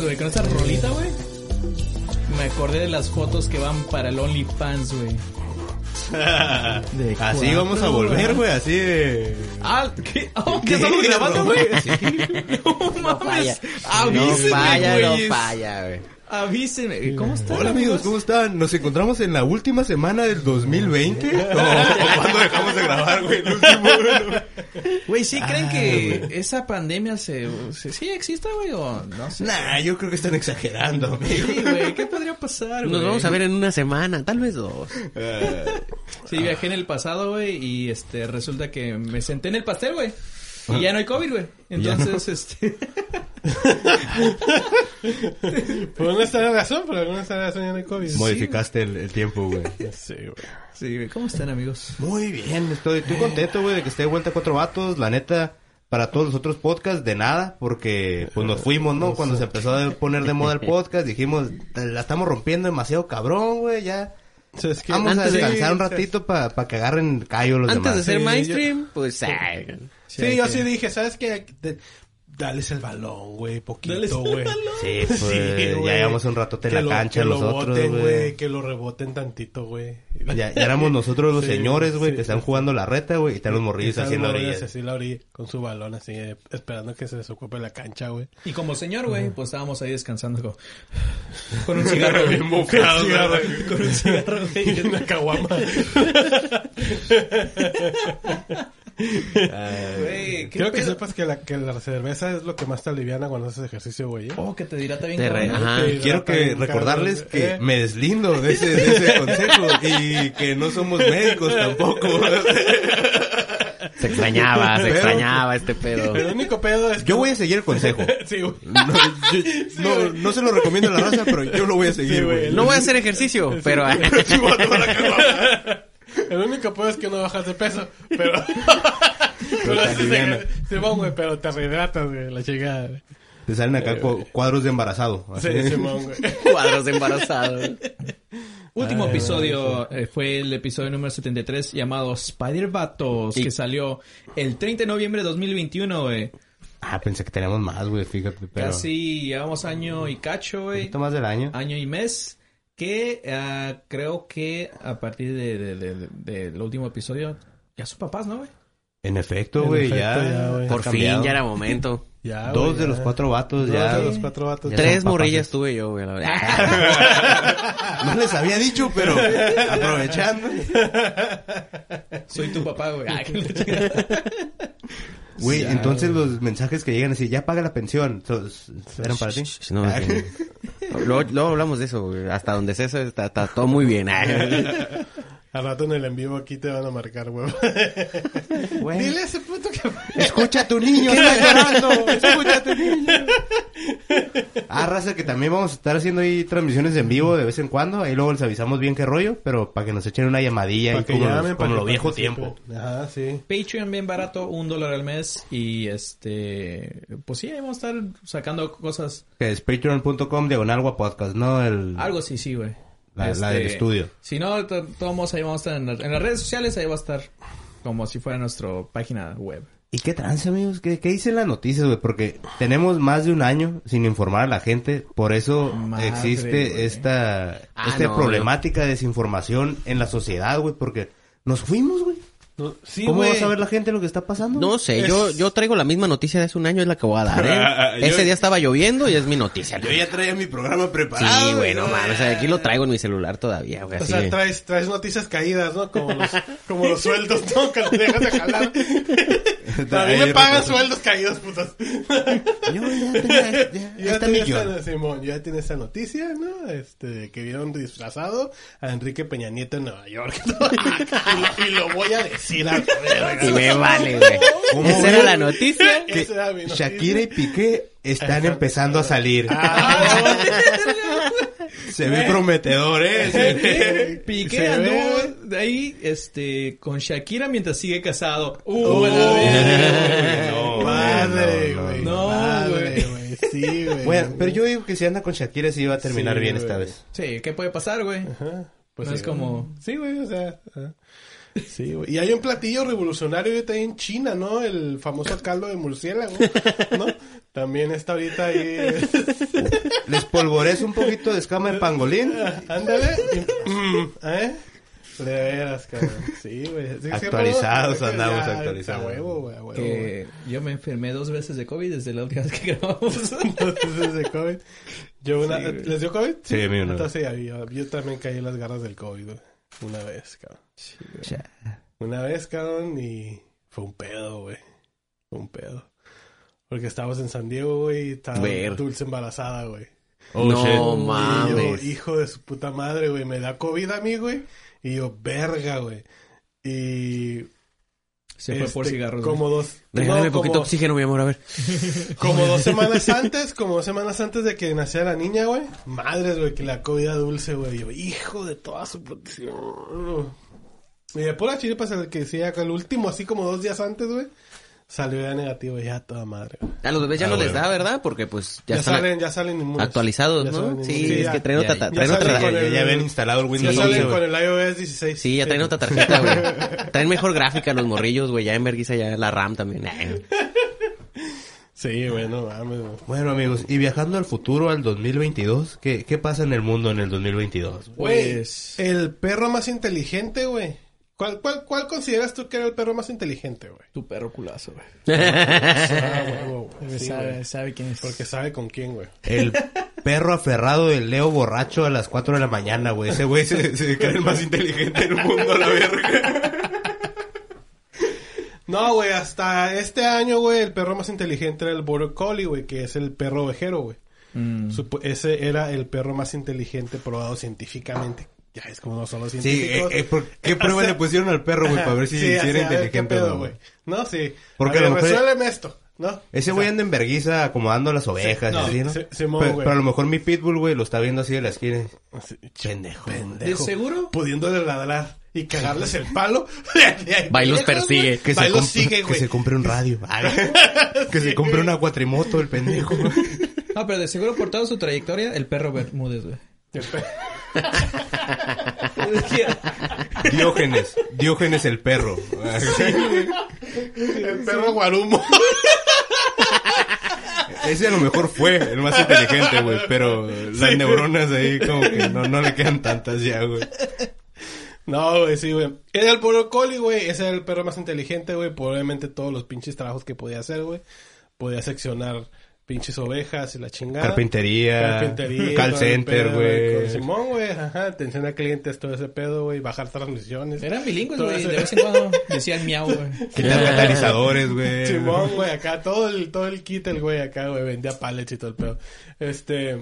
mames, güey, con esa rolita, güey. Me acordé de las fotos que van para el OnlyFans, güey. Así cuatro, vamos a volver, güey, así de... Ah, ¿qué? Oh, ¿qué estamos grabando, güey? No mames. Avísenme, no falla, no falla, güey. Avísenme. ¿Cómo están? Hola amigos, ¿cómo están? Nos encontramos en la última semana del 2020. ¿O, o cuándo dejamos de grabar, güey? El último, güey. Güey, ¿sí creen Ah, que esa pandemia se, se- sí existe, güey, o no sé? Nah, yo creo que están exagerando, amigo. Sí, güey, ¿qué podría pasar, güey? Nos vamos a ver en una semana, tal vez dos. Sí, viajé en el pasado, güey, y este, resulta que me senté en el pastel, güey. Y ya no hay COVID, güey. Entonces, este... Por una extraña razón, por alguna extraña razón ya no hay COVID. Modificaste el, el tiempo, güey. Sí, güey. Sí, güey, ¿cómo están, amigos? Muy bien, estoy, estoy contento, güey, de que esté de vuelta Cuatro Vatos. La neta, para todos los otros podcasts, de nada, porque pues nos fuimos, ¿no? Cuando se empezó a poner de moda el podcast, dijimos, la estamos rompiendo demasiado cabrón, güey, ya. O sea, es que Vamos a de- descansar un ratito para que agarren callo los Antes de demás. ser Sí, mainstream, pues... ay, Sí, yo que- sí dije, ¿sabes qué? De- Dales el balón, güey, poquito, Dales el güey. Sí, pues, Sí, güey. ya llevamos un ratote en la lo- cancha que lo nosotros, boten, güey. Que lo reboten tantito, güey. Ya, ya éramos nosotros los Sí, señores, güey, sí, que están sí. jugando la reta, güey, y están los morrillos así en la morrillos orilla. Así la orilla, con su balón así, eh, esperando que se desocupe la cancha, güey. Y como señor, güey, pues estábamos ahí descansando con, con un cigarro, güey. mofado, güey. Con un cigarro, güey. Una caguama. Güey, ¿qué Quiero que pedo? sepas que la, que la cerveza es lo que más te aliviana cuando haces ejercicio, güey. ¿eh? Oh, que te dirá también. Te re- cabrón. ajá. Te Quiero hidrata que bien, recordarles cabrón, que ¿eh? me deslindo de ese, de ese consejo y que no somos médicos tampoco. Se extrañaba, se Pero- extrañaba este pedo. El único pedo es que... Yo voy a seguir el consejo. Sí, güey. No, yo- no, no se lo recomiendo a la raza, pero yo lo voy a seguir, Sí, güey. güey. No voy a hacer ejercicio, pero... Sí, voy a tomar la caguama. El único pedo es que no bajas de peso, pero... pero sí, aliviana. sí, Simón, güey, pero te rehidratas, güey, la chingada. güey. Te salen acá cu- cuadros de embarazado. así. Sí, Simón, güey. Cuadros de embarazados. Último Ay, episodio eh, fue el episodio número 73 llamado Spider Batos, Y- que salió el 30 de noviembre de 2021, güey. Ah, pensé que teníamos más, güey, fíjate, pero... Casi llevamos año y cacho, Un güey. poquito más del año. Año y mes. Que ah, creo que a partir de, de- de- de- del último episodio ya son papás, ¿no, güey? En efecto, güey, ya... Por fin, ya era momento. Ya, Dos güey, de ya. los cuatro vatos Dos ya... de los cuatro vatos. Ya Tres son morrillas papaces. tuve yo, güey. la verdad. No les había dicho, pero aprovechando. Soy tu papá, güey. Ay, que la chingada. Güey, Ya, entonces los mensajes que llegan así, ya paga la pensión, so- ¿eran para ti? Sh, no, sí. luego, luego hablamos de eso, güey. Hasta donde sé eso está, está todo muy bien. Al rato en el en vivo aquí te van a marcar. Güey, Dile a ese puto que... escucha a tu niño, está llorando, escucha a tu niño. Ah, raza, que también vamos a estar haciendo ahí transmisiones en vivo de vez en cuando, ahí luego les avisamos bien qué rollo, pero para que nos echen una llamadilla y que como, los- llamen, como para lo viejo tiempo. Ajá, sí. Patreon bien barato, un dólar al mes. Y este, pues sí, ahí vamos a estar sacando cosas. Que es patreon.com diagonal podcast, ¿no? El, Algo así, sí, güey. La- la del estudio. Si no, to- todos ahí vamos a estar en, las- en las redes sociales, ahí va a estar como si fuera nuestra página web. ¿Y qué trance, amigos? ¿Qué, qué dicen las noticias, güey? Porque tenemos más de un año sin informar a la gente. Por eso Madre, existe esta, Ah, esta no, problemática de desinformación en la sociedad, güey. Porque nos fuimos, güey. No, sí, ¿Cómo güey. va a saber la gente lo que está pasando? No sé, Es- yo, yo traigo la misma noticia de hace un año, es la que voy a dar, ¿eh? Yo- Ese día estaba lloviendo y es mi noticia. Yo ya traía mi programa preparado. Sí, güey, no mames. O sea, aquí lo traigo en mi celular todavía, güey. O Así sea, de- traes, traes noticias caídas, ¿no? Como los, como los sueldos, ¿no? Que los dejas de jalar. A mí me pagan sueldos caídos, putas. Yo ya tenía, ya, ya Ya está millón. esta, Simón, ya tiene esa noticia, ¿no? Este, que vieron disfrazado a Enrique Peña Nieto en Nueva York. ¿no? y, lo, y lo voy a decir a Y me vale, güey. ¿Cómo, Esa era la noticia. Que Esa era mi noticia. Shakira y Piqué están empezando a salir. Ah, Se ve prometedor, ¿eh? Piqué Se anduvo de ahí, este, con Shakira mientras sigue casado. Uh, Oh, la verga. no, madre, no, no, güey. no. madre, güey. güey. Sí, güey. Bueno, pero yo digo que si anda con Shakira sí va a terminar Sí, bien güey. esta vez. Sí, ¿qué puede pasar, güey? Ajá. Pues No sí, es como- Sí, güey, o sea. ajá. Sí, güey. Y hay un platillo revolucionario ahorita ahí en China, ¿no? El famoso caldo de murciélago, ¿no? También está ahorita ahí. Les polvorez un poquito de escama de pangolín. Ándale. mm, ¿Eh? De veras, cabrón. Sí, güey. Sí, Actualizados andamos, ya, actualizados. A huevo, güey, a huevo. Que yo me enfermé dos veces de COVID desde la última vez que grabamos. Entonces de COVID. Yo una, Sí, güey. ¿Les dio COVID? Sí, a mí una Entonces, sí, yo, yo también caí en las garras del COVID, güey. Una vez, cabrón. Una vez, cabrón, y fue un pedo, güey. Fue un pedo. Porque estábamos en San Diego, güey, y estaba Ver. dulce embarazada, güey. Oh, no shit. Y yo, mames. hijo de su puta madre, güey, me da COVID a mí, güey. Y yo, verga, güey. Y... Se fue por este, cigarros. Como dos... Regálame no, poquito como- oxígeno, mi amor, a ver. Como dos semanas antes, como dos semanas antes de que naciera la niña, güey. Madres, güey, que la COVID era dulce, güey. Yo, hijo de toda su protección. Y de pura chiripa, el que decía que el último, así como dos días antes, güey, salió ya negativo, ya toda madre, güey. A los bebés ya Ah, no les bueno. da, ¿verdad? Porque pues ya, Ya, están salen, ya salen inmunes. actualizados, Ya ¿no? salen Sí, inmunes. es ya, que traen otra, ya- ta- traen ya otra, salen Ya, ya habían instalado el Ya Windows salen 11, con el iOS 16. Sí, ya traen otra tarjeta, güey. Traen mejor gráfica los morrillos, güey. Ya en ya la RAM también. Ay, Sí, güey, no mames, güey. Bueno, amigos, y viajando al futuro, al 2022, ¿qué, qué pasa en el mundo en el 2022? Güey, Pues- el perro más inteligente, güey. ¿Cuál, cuál, ¿Cuál consideras tú que era el perro más inteligente, güey? Tu perro culazo, güey. Ah, huevo, güey. Sí, sabe, güey. sabe quién es. Porque sabe con quién, güey. El perro aferrado del Leo borracho a las 4 de la mañana, güey. Ese güey se, se cree el más inteligente del mundo, a la verga. No, güey, hasta este año, güey, el perro más inteligente era el Border Collie, güey, que es el perro ovejero, güey. Mm. Ese era el perro más inteligente probado científicamente. Ya es como no son los Sí, científicos. eh, eh, ¿por ¿qué prueba le pusieron al perro, güey? Para ver si, Sí, si era a ver, ¿Qué inteligente o no, güey? No, sí. Porque a lo mejor- resuélveme esto, ¿no? Ese güey anda en verguiza acomodando las ovejas, y no, así, ¿no? sí, Simón, pero, a lo mejor mi pitbull, güey, lo está viendo así de la esquina. Así, Pendejo. ¿De seguro? Pudiéndole ladrar y cagarles el palo. Va y los persigue. Que se, y los comp- sigue, que se compre un radio. Que se compre una cuatrimoto, el pendejo. No, pero de seguro por toda su trayectoria, el perro Bermúdez, güey. El Diógenes. Diógenes el perro. El perro guarumo. Ese a lo mejor fue el más inteligente, güey. Pero las neuronas ahí como que no, no le quedan tantas ya, güey. No, güey, sí, güey. Era el Border Collie, güey. Ese era el perro más inteligente, güey. Probablemente todos los pinches trabajos que podía hacer, güey. Podía seccionar pinches ovejas y la chingada. Carpintería. Carpintería. Call center, güey. Con Simón, güey. Ajá. Atención a clientes, todo ese pedo, güey. Bajar transmisiones. Eran bilingües, güey. De vez en cuando decían miau, güey. Quitar catalizadores, güey. Simón, güey, acá todo el, todo el kit, el güey, acá, güey, vendía pallets y todo el pedo. Este,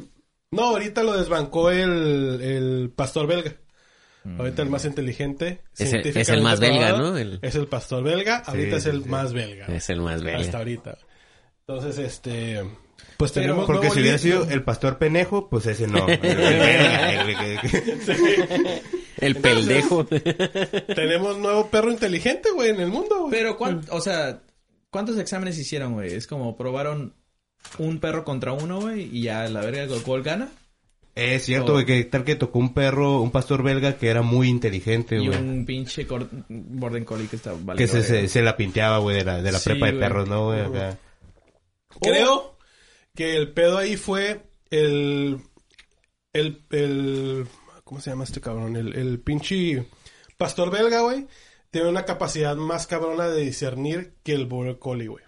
no, ahorita lo desbancó el, el pastor belga. Ahorita el más inteligente. Es el- es el científicamente más belga, ¿no? El- Es el pastor belga. Ahorita es el sí. más belga. Es el más Hasta belga. ahorita. Entonces, este, pues Pero- tenemos Porque nuevo si hubiera sido el pastor penejo, pues ese no. El peldejo. tenemos nuevo perro inteligente, güey, en el mundo, güey. Pero, ¿cuán- o sea, ¿cuántos exámenes hicieron, güey? Es como probaron un perro contra uno, güey, y ya la verga el gol gana. Es cierto, güey, que tal que tocó un perro, un pastor belga que era muy inteligente, Y güey. un pinche cor- Borden Collie que está Que se, se, se la pinteaba, güey, de la, de la Sí, prepa de perros, ¿no, güey? Acá. Creo que el pedo ahí fue el, el, el, ¿cómo se llama este cabrón? El, el pinche pastor belga, güey, tiene una capacidad más cabrona de discernir que el border collie, güey.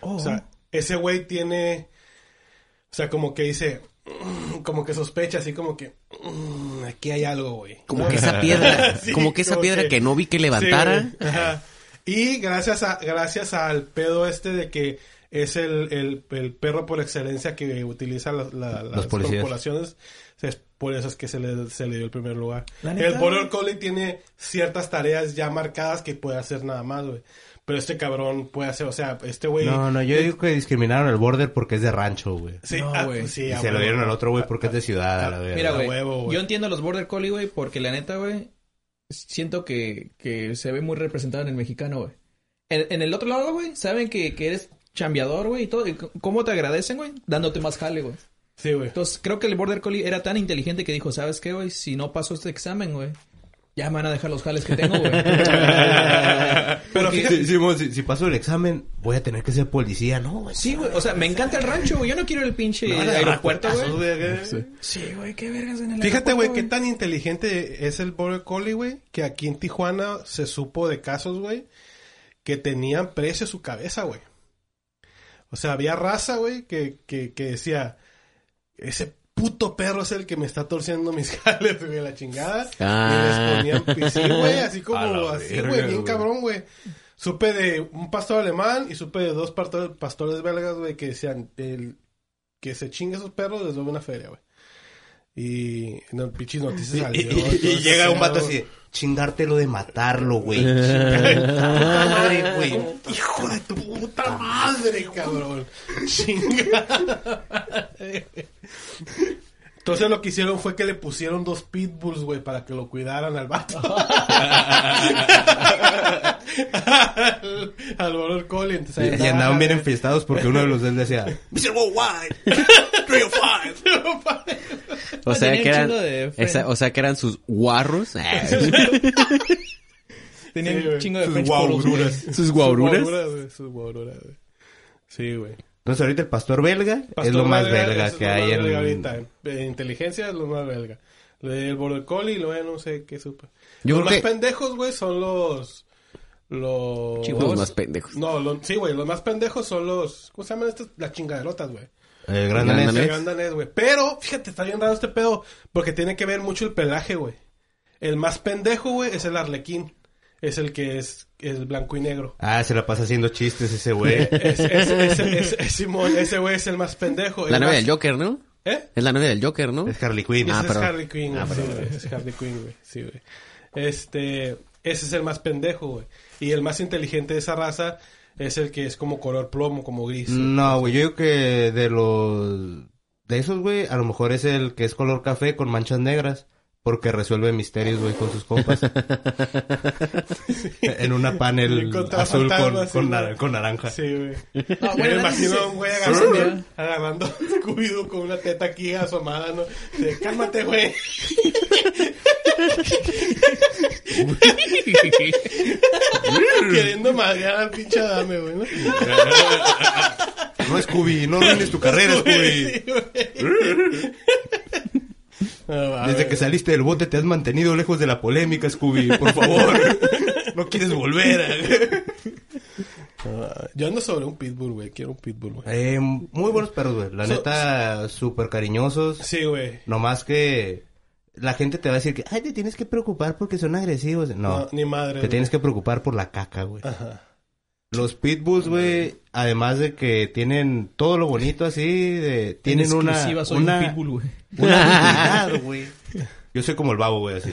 Oh. O sea, ese güey tiene, o sea, como que dice, como que sospecha, así como que, mm, aquí hay algo, güey. Como ¿no? que esa piedra, Sí, como que esa como piedra que no vi que levantara. Sí. Y gracias a gracias al pedo este de que es el, el, el perro por excelencia que utiliza la- la- las corporaciones, es por eso es que se le, se le dio el primer lugar. ¿La neta, El Border? Collie tiene ciertas tareas ya marcadas que puede hacer nada más, güey. Pero este cabrón puede hacer, o sea, este güey... No, no, yo digo que discriminaron al border porque es de rancho, güey. Sí, No, ah, güey. sí, Y se lo dieron al otro, güey, porque es de ciudad, a la verga. Mira, a güey, huevo, güey. yo entiendo los Border Collie, güey, porque la neta, güey, siento que, que se ve muy representado en el mexicano, güey. En, en el otro lado, güey, saben que, que eres chambeador, güey, y todo. ¿Cómo te agradecen, güey? Dándote más jale, güey. Sí, güey. Entonces, creo que el Border Collie era tan inteligente que dijo, ¿sabes qué, güey? Si no paso este examen, güey, ya me van a dejar los jales que tengo, güey. Pero fíjate, si, si, si paso el examen, voy a tener que ser policía, ¿no? güey? Sí, güey. O sea, me encanta el rancho, güey. Yo no quiero el pinche aeropuerto, güey. Sí, güey. Qué vergas en el Fíjate, güey, qué tan inteligente es el Border Collie, güey, que aquí en Tijuana se supo de casos, güey, que tenían precio su cabeza, güey. O sea, había raza, güey, que, que, que decía, ese puto perro es el que me está torciendo mis jales, güey, la chingada. Ah. Y les ponían, pues, sí, güey, así como, A así, güey, bien cabrón, güey. Supe de un pastor alemán y supe de dos pastor- pastores belgas, güey, que decían, el, que se chingue esos perros les doy una feria, güey. Y en el pinche noticias Y, salió. y- y ese llega un vato así, chingártelo de matarlo, güey. Puta madre, güey. Hijo de tu puta madre, cabrón. Chinga. Entonces lo que hicieron fue que le pusieron dos pitbulls, güey, para que lo cuidaran al vato. al, al Border Collie. Entonces, ahí Y, y andaban bien enfiestados porque uno de los dos decía, Mr. Worldwide, 305. O sea, que eran, esa- o sea, que eran sus guarros. Tenía Sí, un chingo de Sus guaururas. sus guaururas. sus guaururas, güey. Sí, güey. Entonces ahorita el pastor belga es lo más belga, belga es que lo hay más en... belga ahorita. En inteligencia es lo más belga. El Border Collie, luego no sé qué supe. Yo los más que- pendejos, güey, son los... Los... Los más pendejos. No, los- sí, güey, los más pendejos son los... ¿Cómo se llaman estas? Las chingaderotas, güey. El gran danés. El gran danés, güey. Pero, fíjate, está bien raro este pedo. Porque tiene que ver mucho el pelaje, güey. El más pendejo, güey, es el arlequín. Es el que es, es blanco y negro. Ah, se la pasa haciendo chistes ese güey. Es, es, es- es- es- Simón, ese güey es el más pendejo. La novia más- del Joker, ¿no? ¿Eh? Es la novia del Joker, ¿no? es Harley Quinn. Ah, es. Harley Quinn, güey. sí, güey. Es Harley Quinn, güey. Sí, güey. Este, ese es el más pendejo, güey. Y el más inteligente de esa raza es el que es como color plomo, como gris. No, güey, yo digo que de los... De esos, güey, a lo mejor es el que es color café con manchas negras. Porque resuelve misterios, güey, con sus compas. en una panel azul con, nar- naranja. Sí, güey. Ah, Me bueno, imagino a un güey agarrando, agarrando Scooby-Doo con una teta aquí asomada, ¿no? De, cálmate, güey. Queriendo madrear al pinche Adame, güey, ¿no? No, Scooby, no arruines tu carrera, Scooby. Sí. No, Desde güey. que saliste del bote te has mantenido lejos de la polémica, Scooby. Por favor. no quieres volver. Ah, Yo ando sobre un pitbull, güey. Quiero un pitbull, güey. Eh, muy buenos perros, güey. La So- neta, súper cariñosos. Sí, güey. Nomás que la gente te va a decir que, ay, te tienes que preocupar porque son agresivos. No, No, ni madre. te tienes que preocupar por la caca, güey. Ajá. Los pitbulls, güey, además de que tienen todo lo bonito así, de, tienen En una, una, un pitbull, güey. una habilidad, güey. Yo soy como el babo, güey, así.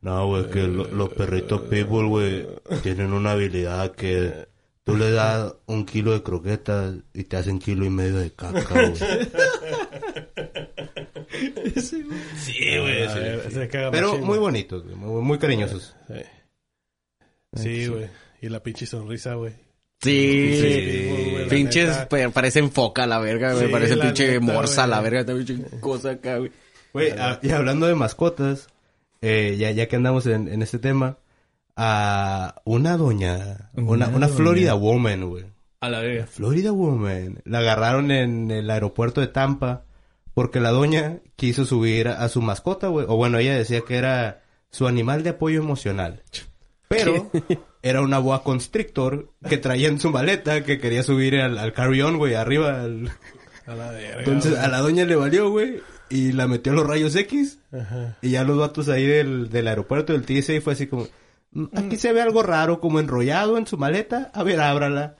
No, güey, que lo- los perritos pitbull, güey, tienen una habilidad que tú le das un kilo de croquetas y te hacen kilo y medio de caca, güey. Sí, güey, A ver, se caga Pero machín, muy bonitos, güey, muy, muy cariñosos. Sí. Sí, güey. Y la pinche sonrisa, güey. Sí. Sí, güey, la Pinches neta. pa- parecen foca la verga, güey. Sí, Parece pinche neta, morsa güey. la verga. Esta pinche cosa acá, güey. Güey, a- y hablando de mascotas, eh, ya, ya que andamos en, en este tema, a una doña, una, Una una doña. Florida Woman, güey. A la verga. Florida Woman. La agarraron en el aeropuerto de Tampa porque la doña quiso subir a, a su mascota, güey. O bueno, ella decía que era su animal de apoyo emocional. Pero era una boa constrictor que traía en su maleta que quería subir al, al carry-on, güey, arriba. al- A la verga. Entonces güey. a la doña le valió, güey. Y la metió a los rayos X. Ajá. Y ya los vatos ahí del, del aeropuerto del TSA fue así como... "Mm, Aquí se ve algo raro, como enrollado en su maleta. A ver, ábrala.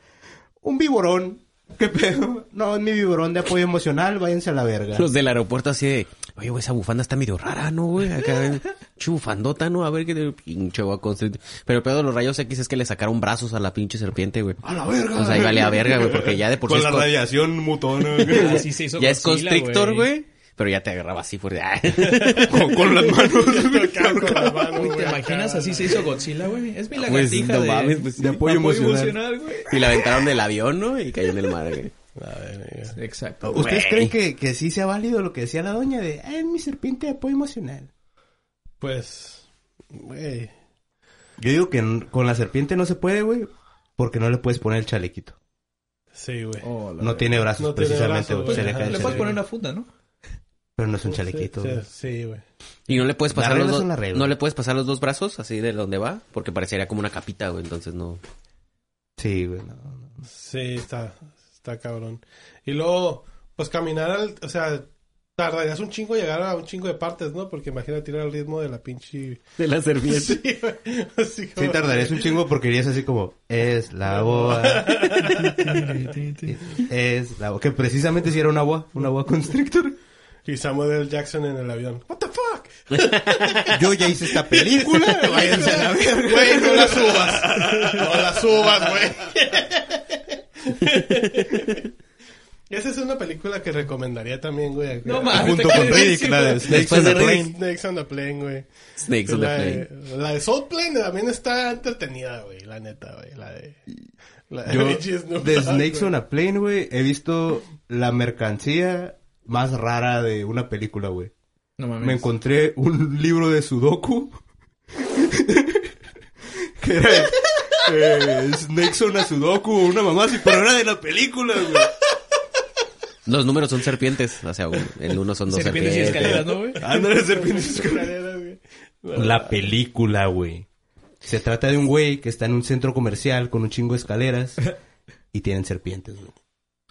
Un viborón. ¿Qué pedo? No, es mi viborón de apoyo emocional. Váyanse a la verga. Los del aeropuerto así de, oye, güey, esa bufanda está medio rara, ¿no, güey? Acá, pinche bufandota, ¿no? A ver qué te pinche voy a construir. Pero el pedo de los rayos X es que le sacaron brazos a la pinche serpiente, güey. ¡A la verga! O sea, ahí vale a verga, güey, porque ya de por sí Con la radiación mutona. Así se hizo ya es Godzilla, constrictor, güey. Pero ya te agarraba así por... con, con las manos. Con la mano, Güey, ¿te güey, imaginas así se hizo Godzilla, güey? Es mi Pues, lagartija no de, mames, pues, de apoyo emocional. güey. y la aventaron del avión, ¿no? Y cayó en el mar, güey. Exacto. ¿Ustedes creen que, que sí sea válido lo que decía la doña de... "Ah, es mi serpiente de apoyo emocional? Pues, Güey. Yo digo que con la serpiente no se puede, güey, porque no le puedes poner el chalequito. Sí, güey. Oh, No tiene brazos, No tiene precisamente, brazos, güey. Se güey, le cae puedes poner una funda, ¿no? Pero no es un chalequito, Sí, güey. Sí. Y no le puedes pasar los dos, no le puedes pasar los dos brazos así de donde va, porque parecería como una capita, güey, entonces no. Sí, güey. no, no. Sí, está, está cabrón. Y luego, pues caminar al, o sea, tardarías un chingo llegar a un chingo de partes, ¿no? Porque imagínate ir al ritmo de la pinche... De la serpiente. Sí, güey. Así como... Sí tardarías un chingo porque irías así como, es la boa. es la boa. Que precisamente si era una boa, una boa constrictor. Y Samuel L. Jackson en el avión. What the fuck? Yo ya hice esta película, váyanse a la verga. Güey, no la subas. No la subas, güey. Esa es una película que recomendaría también, güey. No mames. Junto con Riddick, la de. Snakes on the. Plane. Snakes on the Plane, güey. Snakes on the La plane. de, la de Soul Plane también está entretenida, güey. La neta, güey. La de... La de Yo, de Snakes on a Plane, güey, he visto la mercancía más rara de una película, güey. No mames. Me encontré un libro de Sudoku. que era eh, Snakes on a Sudoku, una mamá así, pero era de la película, güey. Los números son serpientes, o sea, el uno son dos Serpientes serpientes. y escaleras, ¿no, güey? Ándale, serpientes. Escaleras, güey. La película, güey. Se trata de un güey que está en un centro comercial con un chingo de escaleras y tienen serpientes, güey.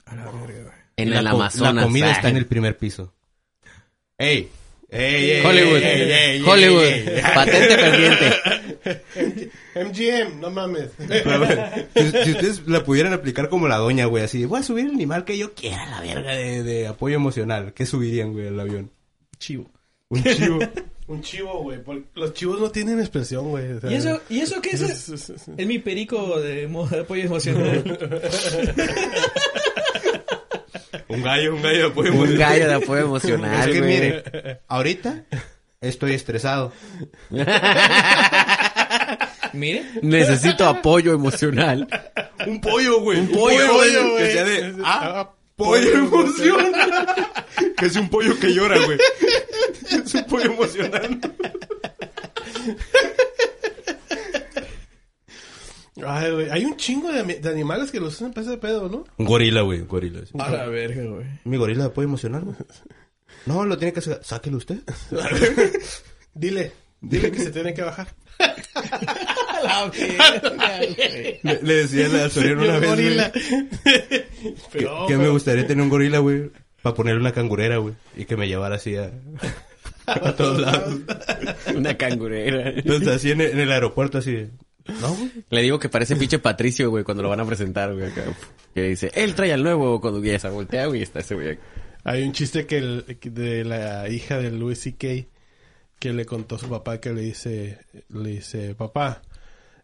A la verga, güey. En la el Amazonas. La comida ah. está en el primer piso. ¡Ey! ¡Ey, ey, Hollywood. ey, Hollywood. Patente pendiente. MGM, no mames. Pero, si, si ustedes la pudieran aplicar como la doña, güey, así, voy a subir el animal que yo quiera, la verga de, de apoyo emocional. ¿Qué subirían, güey, al avión? Chivo. Un chivo. Un chivo, güey. porque Los chivos no tienen expresión, güey. o sea, ¿Y eso, ¿Y eso qué es? es- es- es- Es mi perico de, de apoyo emocional. un gallo, un gallo de apoyo Un emocional. gallo de apoyo emocional, Es que güey. mire, ahorita estoy estresado. Mire. Necesito apoyo emocional. Un pollo, güey. Un pollo, güey, güey. Que sea de, ah, pollo emoción. que es un pollo que llora, güey. Es un pollo emocional. Ay, güey. Hay un chingo de, animales que los usan para ese pedo, ¿no? Un gorila, güey, un gorila. sí. A la verga, güey. Mi gorila de apoyo emocional, güey. No, lo tiene que sacar. Sáquelo usted. Dile. Dile que se tiene que bajar. A la verga, güey. Le, le decía al Soriano una vez, gorila. que, Pero, que me gustaría tener un gorila, güey, para ponerle una cangurera, güey, y que me llevara así a, a todos lados. Una cangurera. Entonces, así en el, en el aeropuerto, así de, No. Le digo que parece pinche Patricio, güey, cuando lo van a presentar, güey, acá. Que dice, él trae al nuevo cuando ya se voltea, güey, está ese güey. acá. Hay un chiste que el, de la hija de Louis C.K. que le contó a su papá que le dice, le dice, papá,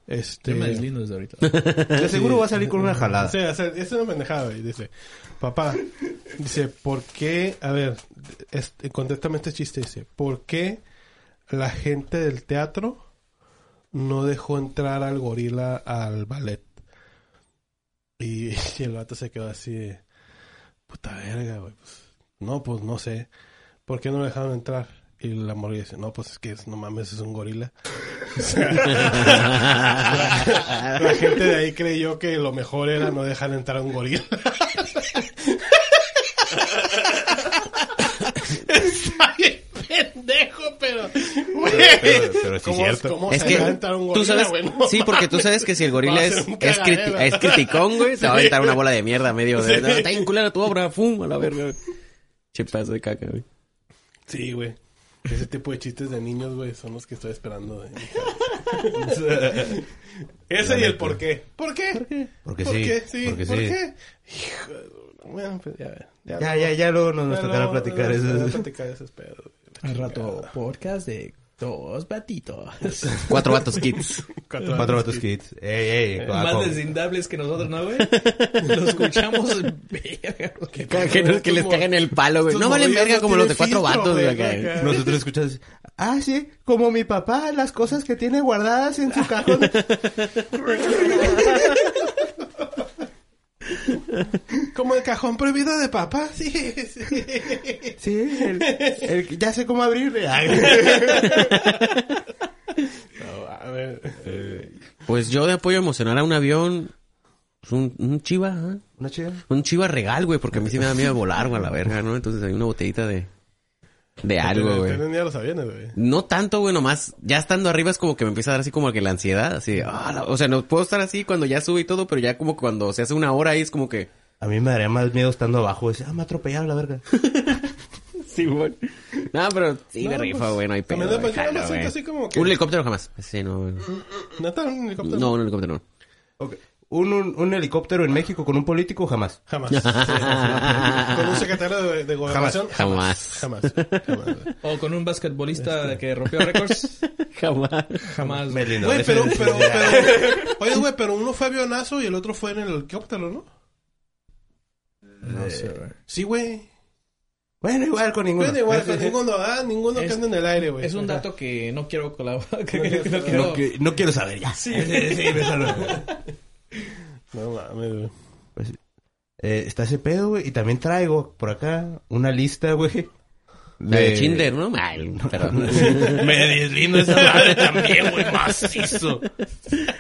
este... Me deslindo desde ahorita. De seguro va a salir con una jalada. Sea, o sea, es una pendejada, güey. Dice, papá, dice, ¿por qué? A ver, este, contéstame este chiste. Dice, ¿por qué la gente del teatro no dejó entrar al gorila al ballet? Y, el vato se quedó así de, puta verga, güey. Pues, no, pues no sé. ¿Por qué no lo dejaron entrar? Y la morra dice, no, pues es que no mames, es un gorila. La, la gente de ahí creyó que lo mejor era no dejar entrar a un gorila. Está bien pendejo, pero... güey, pero- pero sí ¿cómo- cierto. cómo Es se que tú sabes, güey? No sí, porque tú sabes que si el gorila es, es, criti- cagadero. es criticón, güey, te va a aventar una bola de mierda medio de, Sí. está bien culera tu obra, fum, a la verga. pedazo de caca, güey. Sí, güey. Ese tipo de chistes de niños, güey, son los que estoy esperando. Ese y el por qué. ¿Por qué? ¿Por qué? Porque ¿Por sí, qué? Sí, porque ¿por sí. qué? Hijo de... Bueno, pues ya, ya. Ya, ya, ya luego nos, nos tocará platicar platicar esos pedos. Al rato, podcast de dos batitos. Cuatro vatos kids. Cuatro Cuatro vatos sí. kids. Ey, ey. Más co- deslindables que nosotros, ¿no, güey? Lo escuchamos. verga. Que, que no- que les cagan el palo, güey. No valen verga no como los de cuatro filtro, vatos, güey. acá. Nosotros escuchamos, ah, sí, como mi papá, las cosas que tiene guardadas en su cajón. Como el cajón prohibido de papá, sí. sí. Sí, el, el- ya sé cómo abrirle. Eh, Pues yo de apoyo emocional a un avión, pues un, un chiva, ¿ah? ¿Una chida? Un chiva regal, güey, porque a mí sí me da miedo volar, güey, a la verga, ¿no? Entonces hay una botellita de, de algo, güey. Tienen ya los aviones, güey. No tanto, güey, nomás ya estando arriba es como que me empieza a dar así como que la ansiedad, así, ah, la- o sea, no puedo estar así cuando ya sube y todo, pero ya como cuando se hace una hora ahí es como que... A mí me daría más miedo estando abajo. Decir, ah, me atropellaron la verga. Sí, güey. No, pero sí me rifa, pues, güey, no hay pedo. también de güey, mañana jalo, me siento güey. así como que- Un helicóptero jamás. Sí, no, güey. ¿Neta un helicóptero? No, un helicóptero no. Ok. Un, un, un helicóptero en México con un político, jamás. Jamás. Sí, Con un secretario de, de gobernación. Jamás. Jamás. O con un basquetbolista que rompió récords. Jamás. Jamás. Me lindo. Güey, pero, pero, pero, oye, güey, pero uno fue avionazo y el otro fue en el helicóptero, ¿no? No sé, güey. Sí, güey. Bueno, igual con ninguno. Bueno, igual, con ninguno, ah, ninguno que ande en el aire, güey. Es un dato que no quiero colaborar. que- No que- quiero no quiero- No, que- no quiero saber ya. Sí, sí, déjalo. No mames, güey. Pues, eh, está ese pedo, güey. Y también traigo por acá una lista, güey. La de Tinder, ¿no? Ay, perdón. Me deslindo esa madre también, güey. Macizo.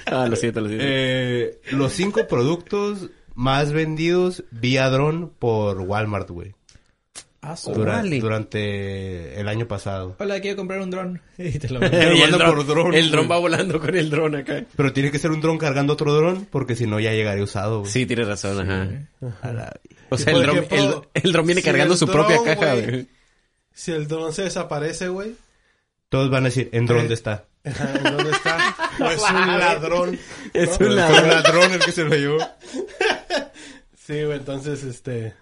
ah, lo siento, lo siento. Eh, los cinco productos más vendidos vía dron por Walmart, güey. Ah, su- Dura- durante el año pasado. Hola, quiero comprar un dron. Y te lo Y el dron, por dron, el dron va volando con el dron acá. Pero tiene que ser un dron cargando otro dron, porque si no ya llegaría usado, güey. Sí, tienes razón, ajá. O sea, el dron, ejemplo, el, el dron viene si cargando el su propia caja, güey, güey. Si el dron se desaparece, güey. Todos van a decir, ¿en dónde está? ajá, ¿en ¿Dónde está? O es un ladrón. Es ¿no? un ladrón el que se lo llevó. Sí, güey, entonces, este...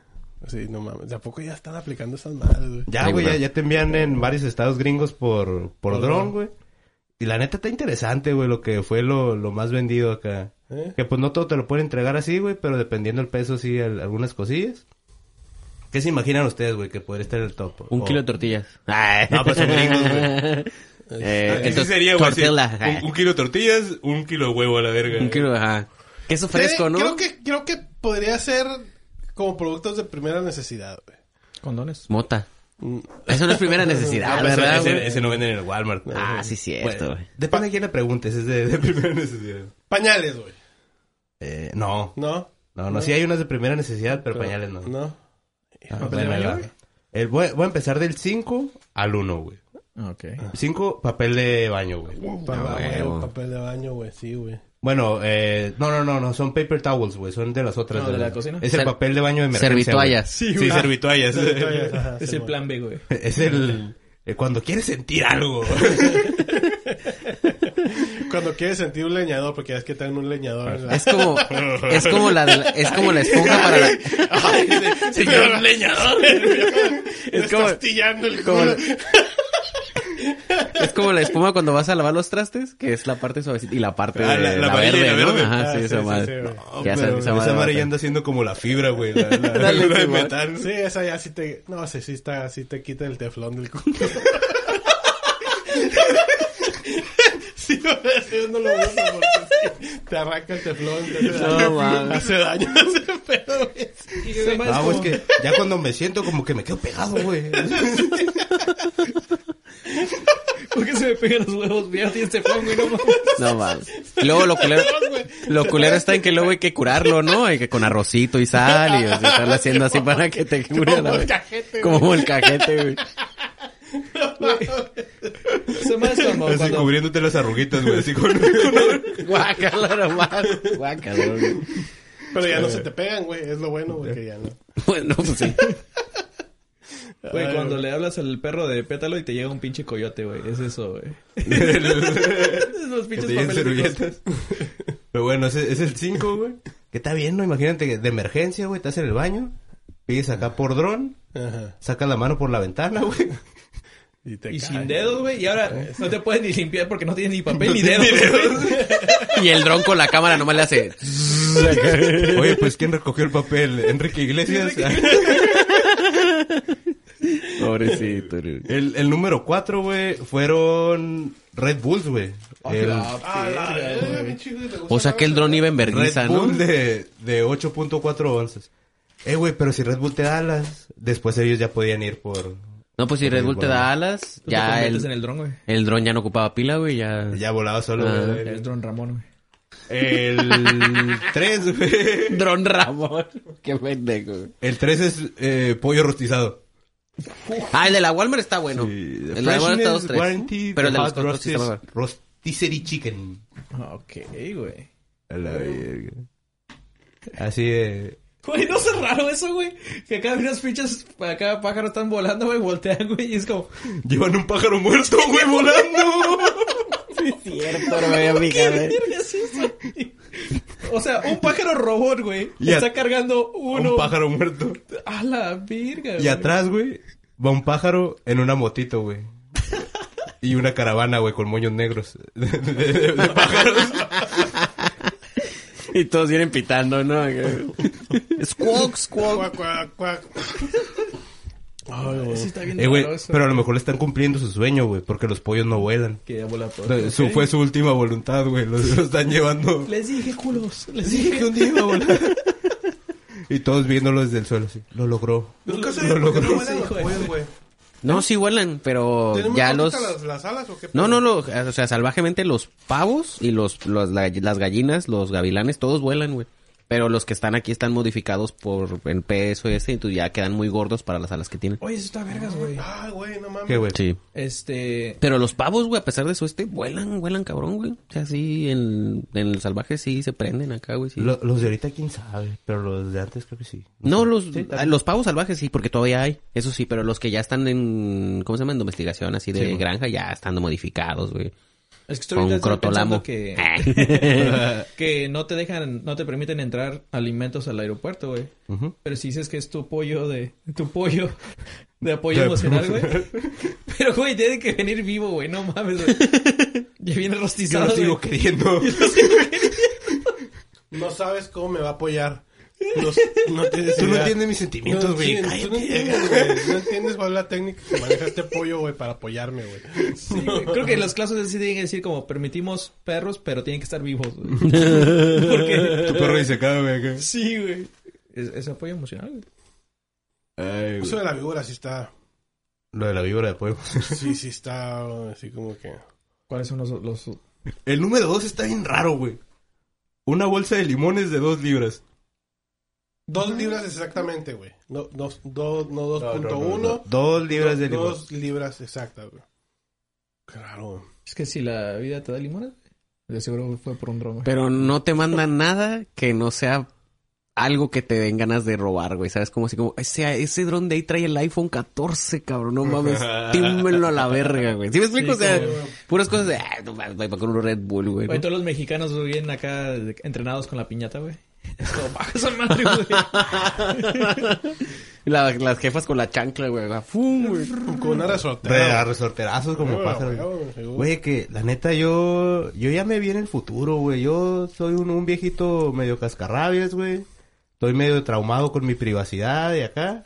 Sí, no mames. ¿De a poco ya están aplicando esas madres, güey? Ya, güey, ya, ya te envían en varios estados gringos por, por Por dron, güey. Y la neta está interesante, güey, lo que fue lo, lo más vendido acá. ¿Eh? Que pues no todo te lo pueden entregar así, güey, pero dependiendo del peso, sí, al- algunas cosillas. ¿Qué se imaginan ustedes, güey, que podría estar en el top? Un O- kilo de tortillas. No, pues son gringos, güey. Eh, Así entonces, sería, güey. un, kilo de tortillas, un kilo de huevo a la verga. Un kilo, ajá. Queso fresco, Sí, ¿no? Creo que, creo que podría ser como productos de primera necesidad, güey. Condones. Mota. Eso no es primera necesidad, Ah, ese- ¿verdad, ese, güey? ese no venden en el Walmart. Ah, sí, cierto, Bueno, güey. depende de quién le preguntes, es de, de primera necesidad. Pañales, güey. Eh, no, ¿No? no, no, sí hay unas de primera necesidad, pero, Pero- pañales no. No. Ah. El, voy, voy a empezar del 5 al 1, güey. Ah, Ok. 5, papel de baño, güey. Pa- Ah, papel de baño, güey. Sí, güey. Bueno, eh, no, no, no, no, son paper towels, güey, son de las otras. No, de la cocina. Es el Ser- papel de baño de emergencia. Servitoallas. güey. Sí, servitoallas. Toallas, ajá, Es sí, el plan B, güey. es el... eh, cuando quieres sentir algo. Cuando quieres sentir un leñador, porque ya es que traen un leñador la... Es como, es como la, es como la esponja para la, Señor leñador. es como, el como. es como la espuma cuando vas a lavar los trastes, que es la parte suavecita y la parte Ah, de la- la, la verde, ¿no? verde. Ajá, Ah, sí, sí, esa sí, madre. sí. No, Ya pero esa- madre madre ya anda haciendo como la fibra, güey. La, de metal. Sí, esa ya sí te... No, sí, sí está... Sí te quita el teflón del culo. sí, sí, no lo uso porque sí, te arranca el teflón. Te hace No, daño. hace daño ese pedo, güey. Además Ah, es güey, es como- que ya cuando me siento como que me quedo pegado, güey. ¿Por qué se me pegan los huevos? Ya tienes teflón, güey, no mames. No mames. Luego lo culero, lo culero está en que luego hay que curarlo, ¿no? Hay que con arrocito y sal y o sea, estarlo haciendo así para que te cure a la Como el vez. cajete, Como el cajete, güey. Eso más como Así cuando... cubriéndote las arruguitas, güey. Así con... Guácala nomás. Guácala, güey. Pero ya no se te pegan, güey. Es lo bueno, güey, que ya no. Bueno, pues sí. Güey, Ay, cuando güey. le hablas al perro de pétalo y te llega un pinche coyote, güey. Es eso, güey. Esos Que pinches papeles. servilletas. Pero bueno, ese es el 5, güey. Que está bien, ¿no? Imagínate que de emergencia, güey, estás en el baño, pides acá por dron, Ajá. sacas la mano por la ventana, güey. Y, te Y sin dedos, güey. Y ahora no te puedes ni limpiar porque no tienes ni papel ni dedos. güey. Y el dron con la cámara nomás le hace. Oye, pues ¿quién recogió el papel? Enrique Iglesias. Pobrecito, güey. el, el número 4, güey, fueron Red Bulls, güey. El Ah, te gusta O sea que el dron iba en Red vergüenza, ¿no? Bull de, de 8.4 onzas. Eh, güey, pero si Red Bull te da alas, después ellos ya podían ir por... No, pues si Red Bull te da alas, Tú te ya conviertes el, en el dron, güey. el dron ya no ocupaba pila, güey, ya... Ya volaba solo, Ah. güey. El dron Ramón, güey. El 3, güey. Dron Ramón. Qué pendejo, güey. El 3 es eh, pollo rostizado. Ah, el de la Walmart está bueno. Sí, el de la Walmart está dos, Freshness tres. Warranty, Pero el de los costos sí está. Rotisserie Chicken. Ok, güey. A la verga. Así de... Güey, no es raro eso, güey. Que acá unas pinches, acá pájaros están volando, güey, voltean, güey, y es como... Llevan un pájaro muerto, güey, volando. Cierto, no me había fijado, ¿Qué eh. verga es eso? O sea, un pájaro robot, güey. Y a- Está cargando uno. Un pájaro muerto. A la virga, Y atrás, güey, va un pájaro en una motito, güey. Y una caravana, güey, con moños negros. De, de- de- de pájaros. Y todos vienen pitando, ¿no? squawk, squawk. Cuac, cuac, cuac. Ay, güey. Sí está bien Eh, eso. pero a lo mejor le están cumpliendo su sueño, güey, porque los pollos no vuelan. Que ya vuela todo. Su, Ok. fue su última voluntad, güey. Los, los están llevando. Les dije, culos. Les dije que un día iba a volar. Y todos viéndolo desde el suelo, así. Lo logró. Nunca se Lo ve por qué logró. no Sí, güey. pollos, güey. No, sí vuelan, pero ¿Tienen muy ya los... las, las alas o qué? No, no, lo, o sea, salvajemente los pavos y los, los la- las gallinas, los gavilanes, todos vuelan, güey. Pero los que están aquí están modificados por el peso ese, entonces ya quedan muy gordos para las alas que tienen. Oye, eso está vergas, güey. Ay, güey, no mames. ¿Qué, güey? Sí. Este... Pero los pavos, güey, a pesar de eso, este, vuelan, vuelan cabrón, güey. O sea, sí, en, en el salvaje sí se prenden acá, güey, sí. Lo- los de ahorita, quién sabe. Pero los de antes creo que sí. No, los, Sí, ah, los pavos salvajes sí, porque todavía hay. Eso sí, pero los que ya están en, ¿cómo se llama? En domesticación, así de Sí, granja, ya están modificados, güey. Es que estoy Con ahorita crotolamo. que... que no te dejan, no te permiten entrar alimentos al aeropuerto, güey. Pero si dices que es tu pollo de... Tu pollo de apoyo emocional, güey. Pero, güey, tiene que venir vivo, güey. No mames, güey. Ya viene Yo rostizado, lo sigo güey. queriendo. No sabes cómo me va a apoyar. No, no tienes Tú no entiendes mis sentimientos, No, güey. Cállate. tú no entiendes, güey. No entiendes cuál es la técnica que maneja este pollo, güey, para apoyarme, güey. Sí, güey. Creo que las clases sí tienen que decir como permitimos perros, pero tienen que estar vivos, güey. Porque... Tu perro dice acá, güey. Sí, güey. Es, es apoyo emocional, güey. Ay, güey. Eso de la víbora sí está... Lo de la víbora de pollo. Sí, sí está así como que... ¿Cuáles son los... los... El número dos está bien raro, güey. Una bolsa de limones de dos libras. Dos libras exactamente, güey. No, dos, dos, no 2.1. Dos libras de limón. Dos libras exactas, güey. Claro. Es que si la vida te da limones, de seguro fue por un dron, güey. Pero no te mandan nada que no sea algo que te den ganas de robar, güey. ¿Sabes? Como así como, ese, ese dron de ahí trae el iPhone 14, cabrón. No mames, tímelo a la verga, güey. ¿Sí me explico? Sí, o sea, puras cosas de, ah, no mames, voy para con un Red Bull, güey. Güey, ¿no? todos los mexicanos güey, vienen acá entrenados con la piñata, güey. Baja esa madre, güey. La- las jefas con la chancla, güey. ¡Fum! güey. Con una Re- resortera. a resorterazos como güey. pájaros. Güey, que la neta yo... Yo ya me vi en el futuro, güey. Yo soy un, un viejito medio cascarrabias, güey. Estoy medio traumado con mi privacidad y acá.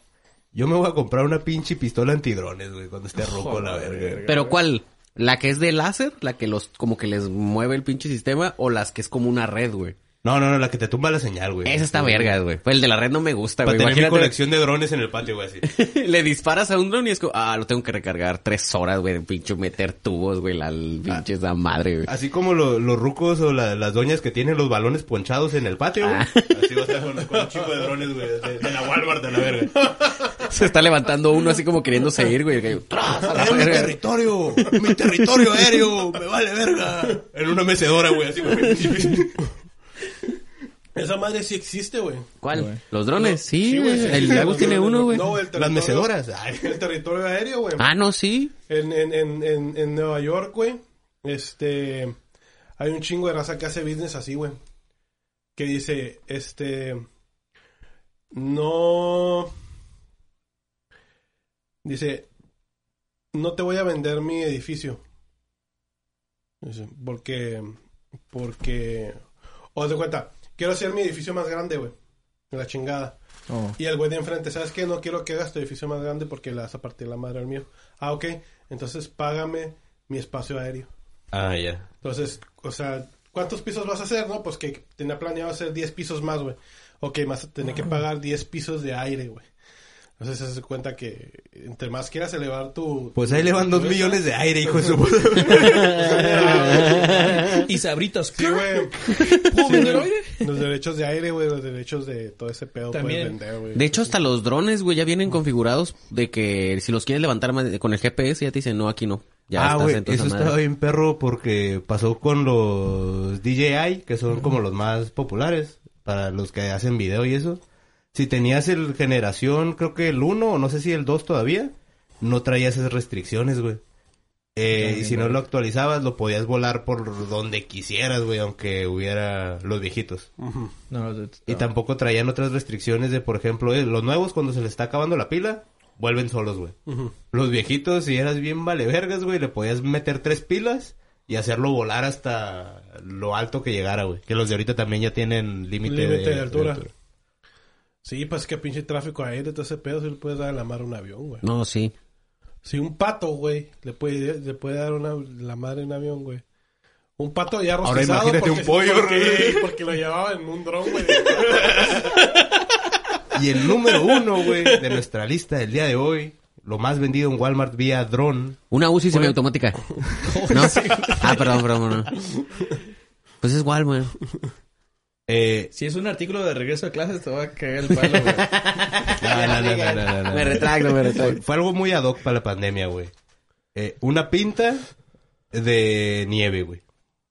Yo me voy a comprar una pinche pistola antidrones, güey, cuando esté rojo la verga. Pero ¿cuál? ¿La que es de láser? ¿La que los, como que les mueve el pinche sistema? ¿O las que es como una red, güey? No, no, no, la que te tumba la señal, güey. Esa está verga, güey. Pues el de la red no me gusta, Para güey. tener mi Imagínate, colección de drones en el patio, güey, así. le disparas a un dron y es como, ah, lo tengo que recargar tres horas, güey, de pinche meter tubos, güey, la pinche esa madre, güey. Así como lo- los rucos o la- las doñas que tienen los balones ponchados en el patio, güey. Ah. Así va a estar con, con un chico de drones, güey, de, de la Walmart de la verga. Se está levantando uno así como queriéndose ir, güey. que, ¡tras! a la ¡Es mi territorio! ¡Mi territorio aéreo! ¡Me vale verga! En una mecedora, güey, así, güey. Esa madre sí existe, güey. ¿Cuál? Güey. ¿Los drones? sí, güey, sí, el los tiene uno, güey. No, el Las mecedoras. Ay. El territorio aéreo, güey. Ah, no, sí. En, en, en, en, en Nueva York, güey, este, hay un chingo de raza que hace business así, güey. Que dice, este, no, dice, no te voy a vender mi edificio. Dice, porque, porque, o de cuenta, quiero hacer mi edificio más grande, güey. La chingada. Oh. Y el güey de enfrente, ¿sabes qué? No quiero que hagas tu edificio más grande porque le vas a partir la madre al mío. Ah, ok. Entonces págame mi espacio aéreo. Ah, ya. Entonces, o sea, ¿cuántos pisos vas a hacer? No, pues que tenía planeado hacer 10 pisos más, güey. Ok, vas a tener que pagar 10 pisos de aire, güey. Entonces se hace cuenta que entre más quieras elevar tu... Pues ahí le van dos tu- millones de aire, hijo de su puta. y sabritas. Sí, güey. ¿Puedo vender aire? Los derechos de aire, güey, los derechos de todo ese pedo También. puedes vender, güey. De hecho, hasta los drones, güey, ya vienen configurados de que si los quieres levantar con el GPS, ya te dicen, no, aquí no. Ya ah, güey, eso estaba bien perro porque pasó con los DJI, que son como los más populares para los que hacen video y eso. Si tenías el generación, creo que el 1 o no sé si el 2 todavía, no traía esas restricciones, güey. Eh, y si no lo actualizabas, lo podías volar por donde quisieras, güey, aunque hubiera los viejitos. Ujú. No, no, Y tampoco traían otras restricciones de, por ejemplo, eh, los nuevos cuando se les está acabando la pila, vuelven solos, güey. Los viejitos, si eras bien vale vergas, güey, le podías meter tres pilas y hacerlo volar hasta lo alto que llegara, güey. Que los de ahorita también ya tienen límite Límite de altura. Sí, pues es que pinche tráfico aéreo, todo ese pedo, si le puedes dar la madre a un avión, güey. No, sí. Si un pato, güey, le puede, le puede dar una, la madre un avión, güey. Un pato ya Ahora rostizado imagínate porque, un pollo, porque, porque lo llevaba en un dron, güey. Y el número uno, güey, de nuestra lista del día de hoy, lo más vendido en Walmart vía dron. Una UCI semiautomática. ¿No? Ah, perdón, perdón, no. Pues es Walmart. Eh, Si es un artículo de regreso a clases, te va a cagar el palo, güey. no, no, no, no, no, no, no. Me retracto, me retracto. Fue algo muy ad hoc para la pandemia, güey. Eh, una pinta de nieve, güey.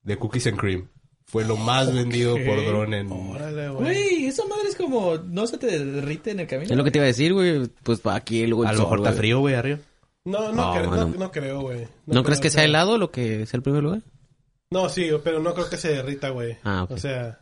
De cookies and cream. Fue lo más vendido por dron en... Órale, güey. Güey, esa madre es como... No se te derrite en el camino. Es lo que te iba a decir, güey. Pues pa' aquí luego el A lo mejor está güey. frío, güey, arriba. No, no, No, cre- no, no creo, güey. ¿No, crees creo, que sea helado lo que sea el primer lugar? No, sí, pero no creo que se derrita, güey. Ah, ok. O sea...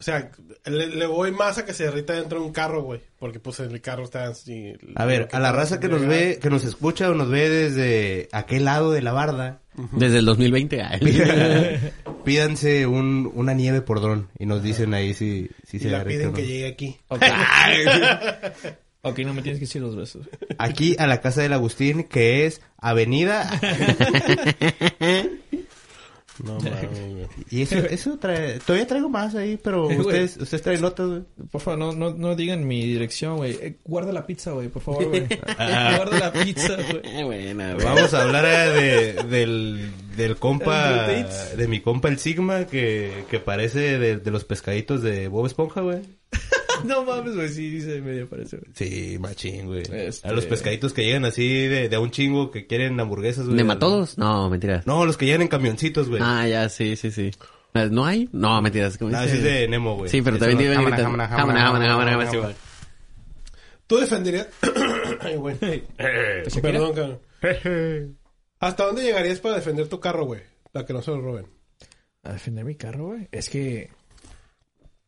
O sea, le, le voy más a que se derrita dentro de un carro, güey. Porque, pues, en el carro está así... A ver, a la raza que nos ve, que nos escucha o nos ve desde aquel lado de la barda, Desde el 2020. ay. pídanse un, una nieve por dron y nos dicen ahí si, si Y se la derrite piden o no. que llegue aquí. Ok. ok, no me tienes que decir dos veces. Aquí a la casa del Agustín, que es Avenida... No mames, güey. y eso, eso trae... Todavía traigo más ahí, pero Eh, ustedes, ustedes traen notas, güey. Por favor, no, no, no digan mi dirección, güey. Eh, guarda la pizza, güey, por favor, güey. guarda la pizza, güey. Eh, güey. Vamos a hablar eh, de, del, del compa, de mi compa el Sigma, que, que parece de, de los pescaditos de Bob Esponja, güey. No mames, güey, sí, dice medio parece, güey. Sí, machín, güey. Este- A los pescaditos que llegan así de, de a un chingo que quieren hamburguesas, güey. ¿Nematodos? No, mentiras. No, los que llegan en camioncitos, güey. Ah, ya, sí, sí, sí. ¿No hay? No, mentiras. ¿cómo No, ese es de Nemo, güey. Sí, pero también tiene Jamana, jamana, jamana, jamana, jamana, jamana. ¿Tú defenderías... Ay, güey. Perdón, cabrón. ¿Hasta dónde llegarías para defender tu carro, güey? Para que no se lo roben. A defender mi carro, güey. Es que...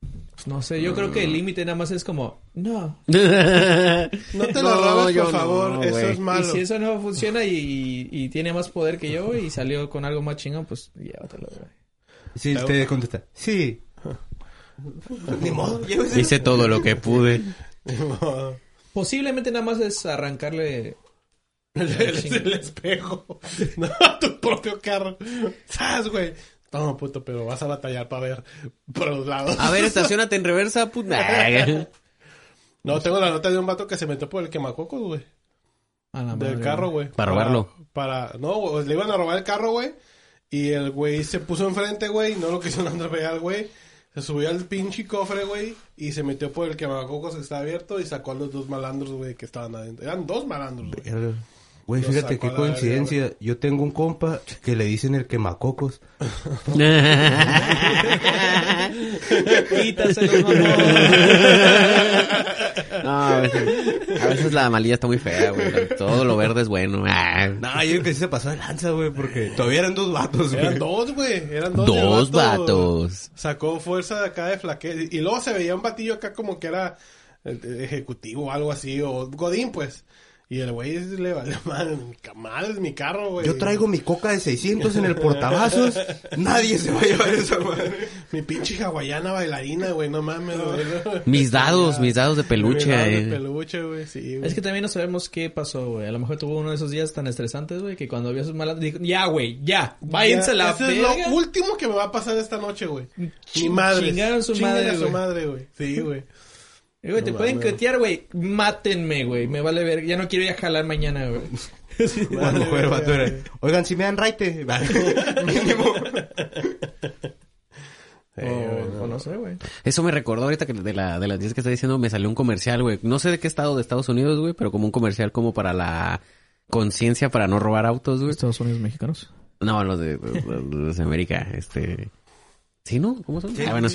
pues, no sé, yo creo que el límite nada más es como... No. No te lo No, robes, yo por favor. no, eso es malo. Y si eso no funciona y, y tiene más poder que yo y salió con algo más chingón, pues llévatelo, güey. Sí, te contesta. Sí. Ni modo, llévese. Hice todo lo que pude. Posiblemente nada más es arrancarle... El espejo. No, tu propio carro. ¿Sabes, güey? No, puto, pero vas a batallar para ver por los lados. A ver, estacionate en reversa, puta. No, tengo la nota de un vato que se metió por el quemacocos, güey. A la madre, Del carro, güey. Para robarlo. Para... No, güey, le iban a robar el carro, güey. Y el güey se puso enfrente, güey. No lo quiso atropellar, güey. Se subió al pinche cofre, güey. Y se metió por el quemacocos que estaba abierto. Y sacó a los dos malandros, güey, que estaban adentro. Eran dos malandros, güey. Güey, fíjate qué coincidencia. Yo tengo un compa que le dicen el quemacocos. Quítaselos, mamón. No, a veces, a veces la malilla está muy fea, güey. Todo lo verde es bueno. Ah. No, yo creo que sí se pasó de lanza, güey, porque todavía eran dos vatos, güey. Eran dos, güey. Eran dos. Dos vato vatos. Sacó fuerza de acá de flaquez. Y luego se veía un batillo acá como que era eh, ejecutivo o algo así. O Godín, pues. Y el güey le vale mal, mal es mi carro, güey. Yo traigo mi coca de 600 en el portavasos. Nadie se va a llevar esa madre. Mi pinche hawaiana bailarina, güey. No mames, güey. Mis dados, mis dados de peluche. Mis dados eh. de peluche, güey. Sí, güey. Es que también no sabemos qué pasó, güey. A lo mejor tuvo uno de esos días tan estresantes, güey, que cuando vio a sus malas dijo, ya, güey, ya, váyanse a la Eso es verga. lo último que me va a pasar esta noche, güey. Mi madre. Chingaron su madre, a su madre, güey. Sí, güey. Eh, güey, te No pueden mames. cuetear, güey. Mátenme, güey. Me vale ver. Ya no quiero ir a jalar mañana, güey. El vato era, Oigan, si me dan raite. Mínimo. o, o no sé, güey. Eso me recordó ahorita que de la de las 10 que está diciendo me salió un comercial, güey. No sé de qué estado de Estados Unidos, güey, pero como un comercial como para la conciencia para no robar autos, güey. Estados Unidos mexicanos. No, los de, los- los de América, este... ¿Sí, no? ¿Cómo son? ah, bueno.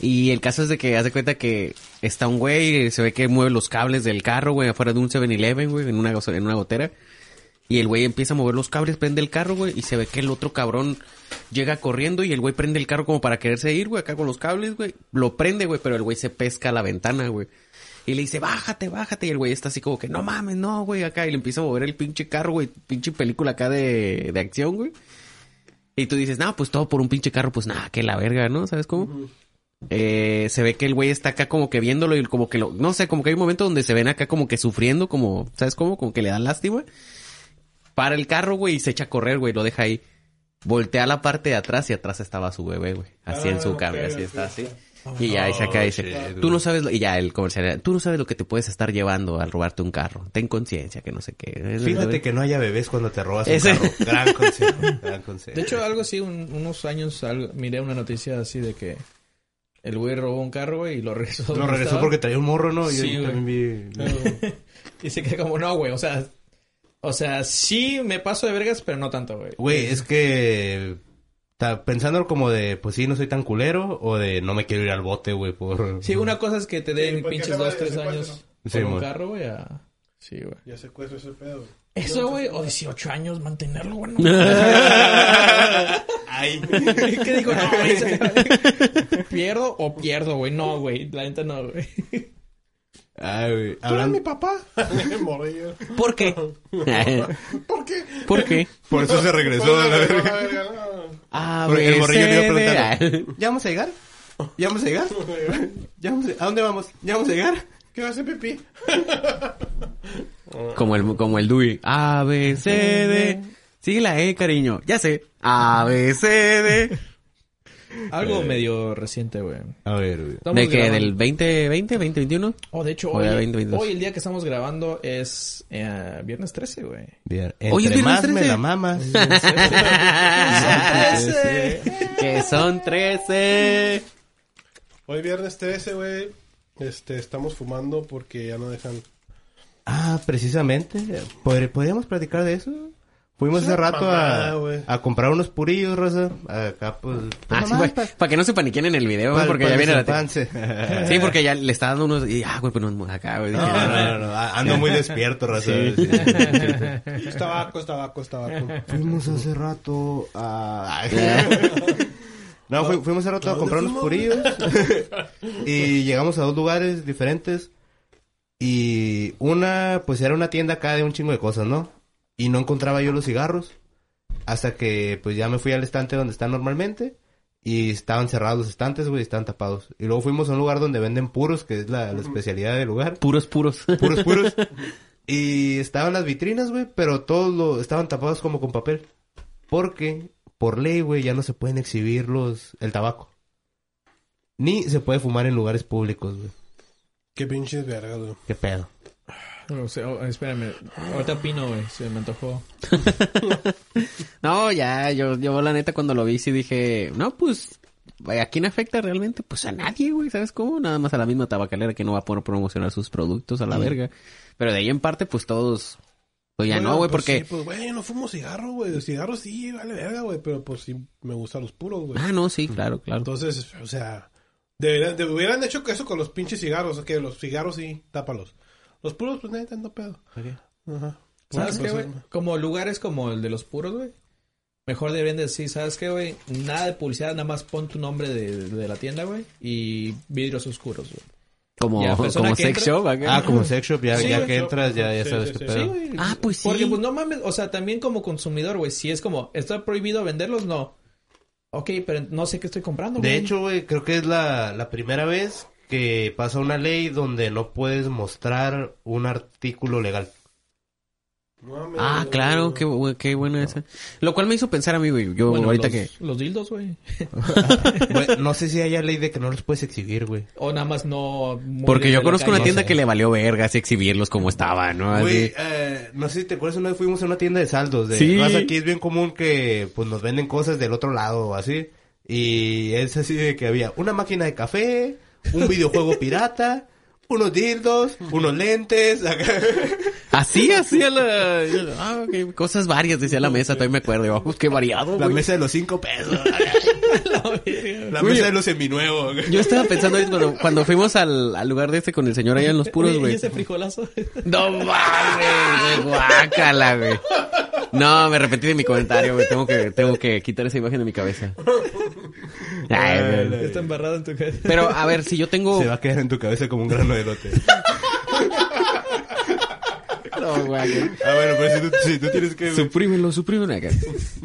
Y el caso es de que hace cuenta que está un güey, se ve que mueve los cables del carro, güey, afuera de un 7-Eleven, güey, en una, en una gotera. Y el güey empieza a mover los cables, prende el carro, güey, y se ve que el otro cabrón llega corriendo y el güey prende el carro como para quererse ir, güey, acá con los cables, güey. Lo prende, güey, pero el güey se pesca a la ventana, güey. Y le dice, bájate, bájate. Y el güey está así como que, no mames, no, güey, acá. Y le empieza a mover el pinche carro, güey, pinche película acá de, de acción, güey. Y tú dices, no, pues todo por un pinche carro, pues nada, que la verga, ¿no? ¿Sabes cómo? Eh, se ve que el güey está acá como que viéndolo y como que lo, no sé, como que hay un momento donde se ven acá como que sufriendo, como, ¿sabes cómo? Como que le dan lástima. Para el carro, güey, y se echa a correr, güey, lo deja ahí. Voltea la parte de atrás y atrás estaba su bebé, güey. Así en Ah, su ok, cambio, así está, así. Y ya, y se acá y dice, tú no sabes, lo- y ya el comercial, tú no sabes lo que te puedes estar llevando al robarte un carro. Ten conciencia, que no sé qué. Fíjate que no haya bebés cuando te robas un Ese- carro. Gran consejo. Gran consejo. De hecho, algo así, un- unos años algo- miré una noticia así de que el güey robó un carro, güey, y lo regresó. Lo regresó estaba. porque traía un morro, ¿no? Yo Sí, güey. también vi... Y se queda como, no, güey, o sea... O sea, sí me paso de vergas, pero no tanto, güey. Güey, es que... Pensándolo como de, pues sí, no soy tan culero, o de no me quiero ir al bote, güey, por... Sí, una cosa es que te den Sí, pinches dos, tres años Sí, por un carro, güey, a... Sí, güey. Ya secuestro ese pedo, güey. Eso, güey, o 18 años mantenerlo, güey. Ay. ¿Qué digo? No, güey. ¿Pierdo o pierdo, güey? No, güey. La neta no, güey. Ay. ¿Tú eres mi papá? Morrillo. ¿Por qué? ¿Por qué? ¿Por qué? Por eso se regresó a la verga. Ah, el morrillo le iba a preguntar, preguntar. ¿ya vamos a llegar? ¿Ya vamos a llegar? ¿Ya vamos a... ¿A dónde vamos? ¿Ya vamos a llegar? ¿Qué va a hacer pipí? Como el, como el Dewey. A, B, C, D. Sigue la E, cariño. Ya sé. A, B, C, D. Algo medio reciente, güey. A ver, güey. ¿De qué? grabando- ¿Del 2020, 2021? Oh, de hecho, hoy, de 2022. hoy el día que estamos grabando es eh, viernes 13, güey. Bien. Oye, es Entre viernes más me 13. la mamas. que son 13. Hoy viernes 13, güey. Este, estamos fumando porque ya no dejan... Ah, precisamente. ¿Podr- ¿Podríamos platicar de eso? Fuimos hace rato mamada, a, comprar unos purillos, Rosa. Acá, pues... Ah, sí, güey. pa- Para que no se paniquen en el video, güey, porque pa ya viene la... Sí, porque ya le está dando unos... Y, ah, güey, pues no, acá, güey. No, no, no, no, a- Ando muy despierto, Rosa. Sí. Sí. Es tabaco, es tabaco, es tabaco. Fuimos hace rato a... No, fu- fuimos hace rato a ¿A dónde comprar unos purillos. y llegamos a dos lugares diferentes. Y una, pues era una tienda acá de un chingo de cosas, ¿no? Y no encontraba yo los cigarros. Hasta que, pues ya me fui al estante donde están normalmente. Y estaban cerrados los estantes, güey, estaban tapados. Y luego fuimos a un lugar donde venden puros, que es la, la especialidad del lugar. Puros, puros. Puros, puros. y estaban las vitrinas, güey, pero todos lo, estaban tapados como con papel. Porque, por ley, güey, ya no se pueden exhibir los, el tabaco. Ni se puede fumar en lugares públicos, güey. Qué pinches vergas, güey. ¿Qué pedo? No sé, oh, espérame. Ahorita opino, güey. Se me antojó. No, ya, yo, yo la neta cuando lo vi sí dije, no, pues, ¿a quién afecta realmente? Pues a nadie, güey, ¿sabes cómo? Nada más a la misma tabacalera que no va a poder promocionar sus productos a la verga. Pero de ahí en parte, pues todos, pues ya Bueno, no, güey, pues porque... sí, pues, güey, yo no fumo cigarro, güey. Cigarro sí, vale verga, güey. Pero pues sí, me gustan los puros, güey. Ah, no, sí, claro, claro. Entonces, o sea, deberían, de- hubieran hecho eso con los pinches cigarros. O que los cigarros sí, tápalos. Los puros, pues neta, no pedo. Ajá. ¿Sabes Porque, qué, pues, güey? Como lugares como el de los puros, güey. Mejor deberían decir, ¿sabes qué, güey? Nada de publicidad, nada más pon tu nombre de, de la tienda, güey. Y vidrios oscuros, güey. Como, como sex entra- shop acá. Ah, como sex shop, ya, Sí, ya güey. que entras, ya, ya Sí, sabes sí, qué sí. pedo. Ah, pues sí. Porque, pues, no mames, o sea, también como consumidor, güey, si es como, ¿está prohibido venderlos? No. Ok, pero no sé qué estoy comprando, De güey. hecho, güey, creo que es la, la primera vez que pasa una ley donde no puedes mostrar un artículo legal. Ah, claro, qué, qué buena esa. Lo cual me hizo pensar a mí, güey. Yo Bueno, ahorita los, que... Los dildos, güey. No sé si haya ley de que no los puedes exhibir, güey. O nada más no... Porque yo conozco calle. una tienda sé. que le valió verga así exhibirlos como estaban, ¿no? Así. Güey, eh, no sé si te acuerdas, una vez fuimos a una tienda de saldos. De, Sí. raza, aquí es bien común que pues nos venden cosas del otro lado así. Y es así de que había una máquina de café, un videojuego pirata, unos dildos, unos lentes. acá. Así, así a la... Ah, ok, Cosas varias, decía la mesa, todavía me acuerdo. Yo, pues qué variado, La mesa de los cinco pesos. La mesa de los seminuevos. Yo estaba pensando cuando, cuando fuimos al, al lugar de este con el señor allá en los puros, güey. ¿Y ese frijolazo? No mames, guácala, güey. No, me arrepentí de mi comentario, güey. Tengo que, tengo que quitar esa imagen de mi cabeza. Ay. Está embarrado en tu cabeza. Pero, a ver, si yo tengo... Se va a quedar en tu cabeza como un grano de elote. No, güey. Ah, bueno, pero si tú, si tú tienes que... Suprímelo, suprímelo acá.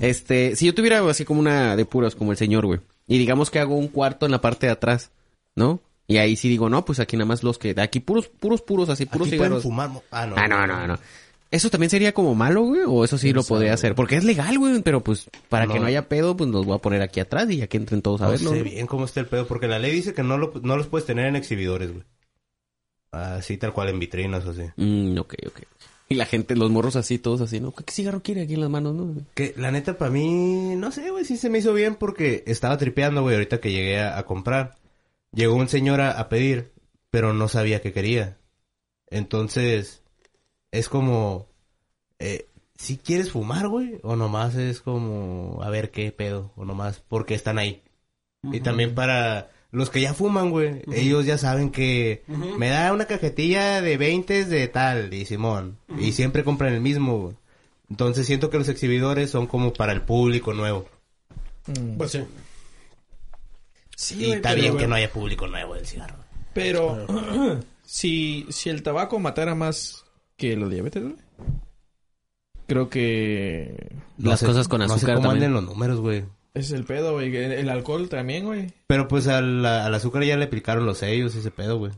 Este, si yo tuviera algo así como una de puros, como el señor, güey. Y digamos que hago un cuarto en la parte de atrás, ¿no? Y ahí sí digo, no, pues aquí nada más los que... Aquí puros, puros, puros, así, puros Aquí cigarros. fumar. Ah, no. Ah, no, no, no. ¿Eso también sería como malo, güey? ¿O eso sí lo podría hacer? Porque es legal, güey, pero pues para que No. haya pedo, pues los voy a poner aquí atrás y ya que entren todos a No verlo. sé ¿no? bien cómo está el pedo, porque la ley dice que no, lo, no los puedes tener en exhibidores, güey. Así tal cual en vitrinas o así. Mm, ok, ok. Y la gente, los morros así, todos así, ¿no? ¿Qué cigarro quiere aquí en las manos, no? Que la neta para mí, no sé, güey, sí se me hizo bien porque estaba tripeando, güey, ahorita que llegué a, a comprar. Llegó un señor a, a pedir, pero no sabía qué quería. Entonces, es como, eh, si quieres fumar, güey, o nomás es como, a ver qué pedo, o nomás porque están ahí. Y también para los que ya fuman, güey, ellos ya saben que me da una cajetilla de 20 de tal, y Simón, y siempre compran el mismo, güey. Entonces siento que los exhibidores son como para el público nuevo. Mm. Pues sí. Sí, y güey, está pero, bien güey, que no haya público nuevo del cigarro. Pero si, si el tabaco matara más que la diabetes, güey. Creo que Las cosas con No sé azúcar cómo también. anden los números, güey. Ese es el pedo, güey. El, el alcohol también, güey. Pero pues al, al azúcar ya le aplicaron los sellos, ese pedo, güey.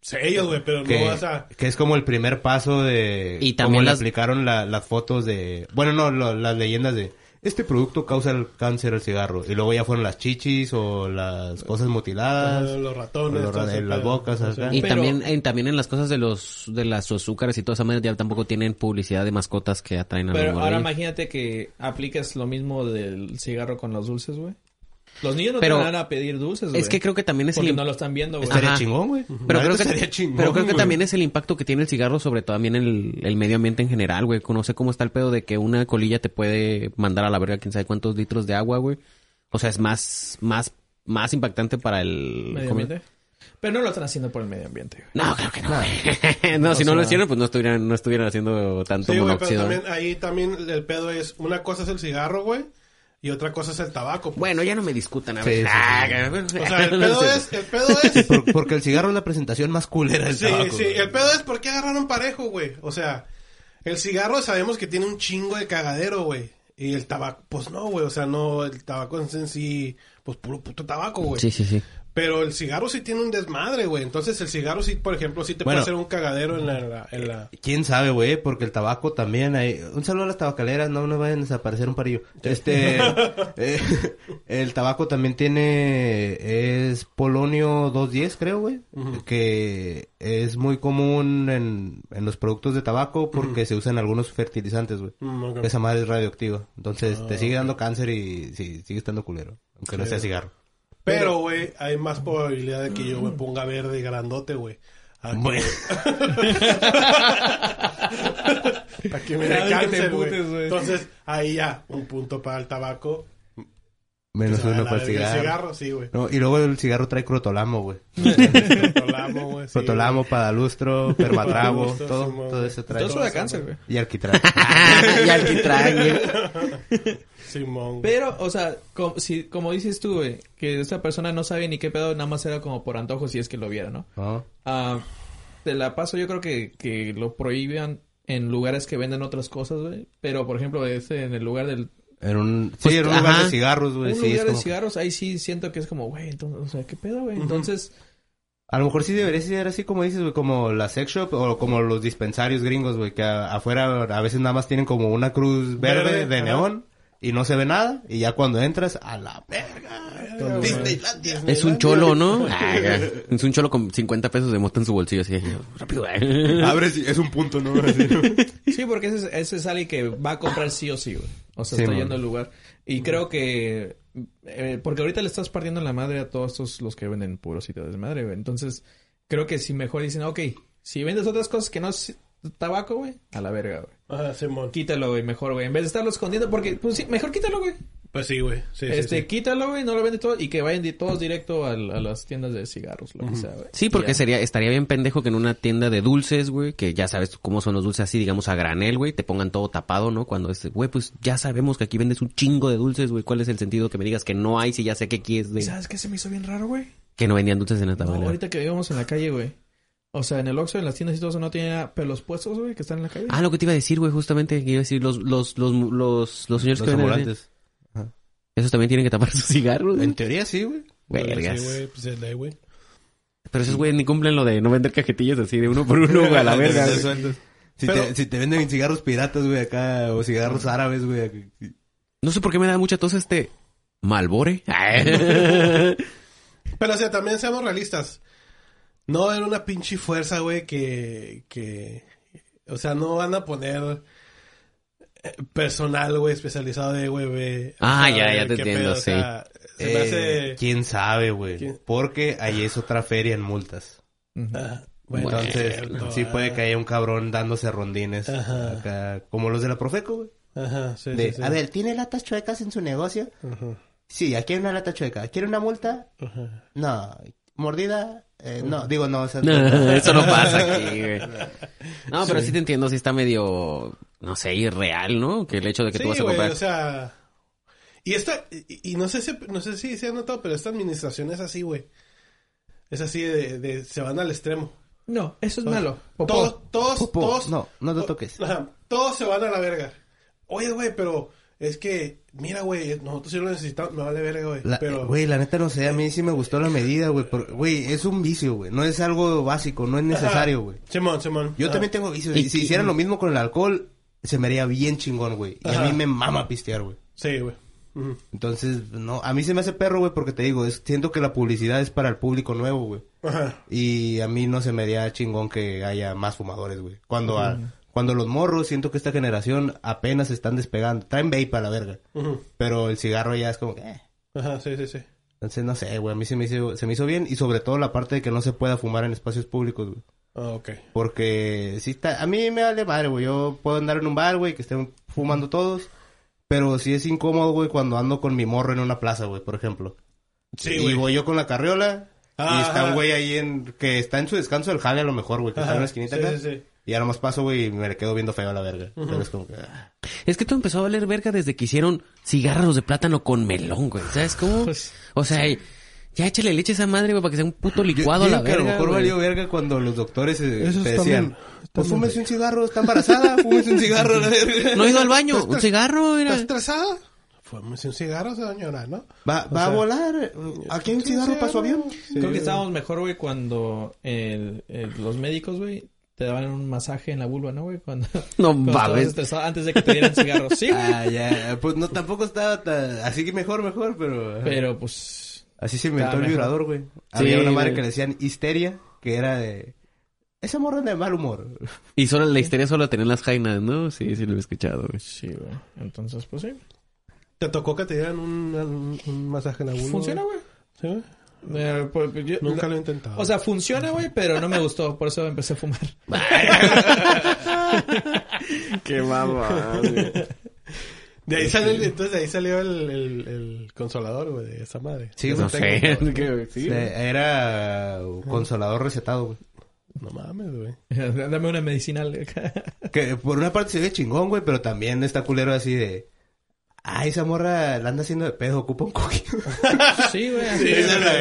Sellos, güey, pero Que, no vas a... que es como el primer paso de... Y como también le las- aplicaron la- las fotos de... Bueno, no, lo- las leyendas de... Este producto causa el cáncer al cigarro. Y luego ya fueron las chichis o las cosas mutiladas. los ratones, los en las bocas, acá. Y Pero- también, en, también en las cosas de los de las azúcares y toda esa manera ya tampoco tienen publicidad de mascotas que atraen a los Pero ahora imagínate que aplicas lo mismo del cigarro con los dulces, güey. Los niños no Pero te van a pedir dulces, güey. Es que creo que también es Porque el no lo están viendo, güey. Estaría Ajá. chingón, güey. pero creo que chingón, pero creo que también es el impacto que tiene el cigarro sobre también el, el medio ambiente en general, güey. No sé cómo está el pedo de que una colilla te puede mandar a la verga quién sabe cuántos litros de agua, güey. O sea, es más más más impactante para el Medio ambiente. Pero no lo están haciendo por el medio ambiente, güey. No, claro que no. güey. no, si no lo hicieran, pues no estuvieran no estuvieran haciendo tanto Sí, güey, pero monóxido. también ahí también el pedo es... Una cosa es el cigarro, güey, y otra cosa es el tabaco. pues. Bueno, ya no me discutan a Sí, ver. sí, Ah, sí. O sea, el pedo es... El pedo es... Por- porque el cigarro es la presentación más culera del Sí, tabaco. sí, güey. el pedo es por qué agarraron parejo, güey. O sea, el cigarro sabemos que tiene un chingo de cagadero, güey. Y el tabaco, pues no, güey. O sea, no, el tabaco es en sí, pues puro puto tabaco, güey. Sí, sí, sí. Pero el cigarro sí tiene un desmadre, güey. Entonces el cigarro sí, por ejemplo, sí te Bueno. puede hacer un cagadero en la... en la- en la- ¿Quién sabe, güey? Porque el tabaco también hay... Un saludo a las tabacaleras, no nos vayan a desaparecer un parillo. Este... eh, el tabaco también tiene... Es polonio 210, creo, güey. Que es muy común en, en los productos de tabaco porque se usan algunos fertilizantes, güey. Mm, ok. Esa madre es radioactiva. Entonces te sigue dando cáncer y sí, sigue estando culero. Aunque no sea cigarro. Pero, güey, hay más probabilidad de que yo me ponga verde y grandote, güey. A que- a que me güey. Entonces, ahí ya, un punto para el tabaco. Menos uno para el cigarro. cigarro, sí, güey. No, y luego el cigarro trae crotolamo, güey. Protolamo, güey. sí, Protolamo, padalustro, permatrabo, todo, todo eso trae. Todo eso da cáncer, güey. Y alquitrán. y alquitrán, güey. Simón. Pero, o sea, como, si, como dices tú, güey, que esta persona no sabe ni qué pedo, nada más era como por antojo si es que lo viera, ¿no? Ah, te la paso, yo creo que, que lo prohíban en lugares que venden otras cosas, güey. Pero, por ejemplo, ese en el lugar del... En un, Pues, sí, en un lugar ajá. de cigarros, güey. un Sí, es lugar de como... cigarros, ahí sí siento que es como, güey, entonces, o sea, ¿qué pedo, güey? Entonces, A lo mejor sí debería ser así como dices, güey, como la sex shop o como los dispensarios gringos, güey, que a- afuera a veces nada más tienen como una cruz verde, Verde, de neón y no se ve nada y ya cuando entras, a la verga, Disneylandia. Es un cholo, ¿no? Ah, es un cholo con 50 pesos de mota en su bolsillo, así. Rápido, eh. Abre, es un punto, ¿no? Sí, porque ese, es- ese es alguien que va a comprar sí o sí, güey. O sea, Sí, está man. yendo al lugar. Y creo que... eh, porque ahorita le estás partiendo la madre a todos estos los que venden puros sitios de desmadre, güey. Entonces, creo que si mejor dicen, ok, si vendes otras cosas que no es tabaco, güey, a la verga, güey. Ajá, Simón. Quítalo, güey, mejor, güey. En vez de estarlo escondiendo, porque, pues sí, mejor quítalo, güey. Pues sí, güey. Sí, este, sí. quítalo, güey, no lo vende todo y que vayan todos directo a, las tiendas de cigarros, lo que sea, güey. Sí, porque sería, estaría bien pendejo que en una tienda de dulces, güey, que ya sabes cómo son los dulces así, digamos, a granel, güey, te pongan todo tapado, ¿no? Cuando este, güey, pues ya sabemos que aquí vendes un chingo de dulces, güey. ¿Cuál es el sentido que me digas que no hay si ya sé que aquí es de... ¿Sabes qué se me hizo bien raro, güey? Que no vendían dulces en la No, tabla. ahorita que íbamos en la calle, güey. O sea, en el Oxxo, en las tiendas y todo eso, no tenía pelos puestos, güey, que están en la calle. Ah, lo que te iba a decir, güey, justamente, que iba a decir, los, los, los, los, los señores Los que venden... ambulantes. Esos también tienen que tapar sus cigarros, güey. En teoría sí, güey. Vergas. Sí, güey. Pues es ley, güey. Pero esos güeyes ni cumplen lo de no vender cajetillas así de uno por uno, güey, a la verga. De güey. sueldos. Si, Pero- te, si te venden cigarros piratas, güey, acá, o cigarros árabes, güey. No sé por qué me da mucha tos este Malbore. Pero, o sea, también seamos realistas. No era una pinche fuerza, güey, que, que... O sea, no van a poner eh, personal, güey, especializado de, güey. Ah, ya, ya te entiendo, o sea, se me Eh, hace... ¿Quién sabe, güey? Porque ahí es otra feria en multas. Ujú. Ah, bueno, Entonces, cierto, sí ah. puede que haya un cabrón dándose rondines Ajá. acá, como los de la Profeco, güey. Ajá, sí, De, sí, sí. A ver, ¿tiene latas chuecas en su negocio? Ajá, Sí, aquí hay una lata chueca. ¿Quiere una multa? ajá. No. ¿Mordida? Eh, no, digo, no. o sea, No, eso no pasa aquí, güey. No, pero sí te entiendo, sí está medio, no sé, irreal, ¿no? Que el hecho de que Sí, tú vas a güey, comprar. o sea... Y esta... Y, y no sé si... No sé si se ha notado, pero esta administración es así, güey. Es así de, de... Se van al extremo. No, eso es malo. Popó. Todos, todos, Popó, todos... no, no te toques. Ajá, todos se van a la verga. Oye, güey, pero... Es que... Mira, güey, nosotros sí lo necesitamos. Me vale verga, güey. Pero... Güey, la neta no sé, a mí sí me gustó la medida, güey. Güey, es un vicio, güey. No es algo básico, no es necesario, güey. Simón, Simón. Yo Ajá. también tengo vicios. Y- si hicieran lo mismo con el alcohol, se me haría bien chingón, güey. Y Ajá. a mí me mama pistear, güey. Sí, güey. Entonces, no, a mí se me hace perro, güey, porque te digo, es, siento que la publicidad es para el público nuevo, güey. Ajá. Y a mí no se me haría chingón que haya más fumadores, güey. Cuando, a- cuando los morros, siento que esta generación apenas están despegando. Traen vape a la verga. Pero el cigarro ya es como que, eh. Ajá, sí, sí, sí. Entonces, no sé, güey, a mí se me, hizo, se me hizo bien. Y sobre todo la parte de que no se pueda fumar en espacios públicos, güey. Ah, ok. Porque sí está, a mí me vale madre, güey. Yo puedo andar en un bar, güey, que estén fumando todos. Pero sí es incómodo, güey, cuando ando con mi morro en una plaza, güey, por ejemplo. Sí, y güey. voy yo con la carriola. y Ah, está un güey ahí en, que está en su descanso del jale a lo mejor, güey, que está en la esquinita sí, acá. sí, sí. Y ya nomás paso, güey, y me le quedo viendo feo a la verga. Es como que, ah. Es que todo empezó a valer verga desde que hicieron cigarros de plátano con melón, güey. ¿Sabes cómo? Pues- O sea, ya échale leche a esa madre, güey, para que sea un puto Yo- licuado a la que a lo verga. mejor valió verga cuando los doctores eh, Eso te decían, pues fúmese un cigarro, está embarazada, fúmese un cigarro a la verga. No he ido al baño, un cigarro, ¿Estás era. estresada? Fúmese un cigarro, señora, ¿no? Va, va a sea, volar. Aquí un cigarro para su avión. Creo que estábamos mejor, güey, cuando el- el- los médicos, güey, te daban un masaje en la vulva, ¿no, güey? Cuando, No mames. antes de que te dieran cigarros. Sí, güey. Ah, ya. Pues no, tampoco estaba tan... Así que mejor, mejor, pero... Pero, pues... Así se inventó el mejor. vibrador, güey. Había Sí, una madre güey. que le decían histeria, que era de... Esa morra de mal humor. Y solo la histeria solo tenían las jainas, ¿no? Sí, sí lo he escuchado, güey. Sí, güey. Entonces, pues sí. ¿Te tocó que te dieran un, un, un masaje en la vulva? Funciona, güey. ¿Sí, güey? Eh, pues, yo- Nunca lo he intentado. O sea, funciona, güey, pero no me gustó. Por eso empecé a fumar. Qué mamá, de ahí salió, el- entonces de ahí salió el, el, el consolador, güey, de esa madre. Sí, No güey. sé. Era un consolador recetado, güey. No mames, güey. Dame una medicinal. Que por una parte se ve chingón, güey, pero también está culero así de... Ay, esa morra la anda haciendo de pedo, ocupa un cookie. sí, güey. Sí,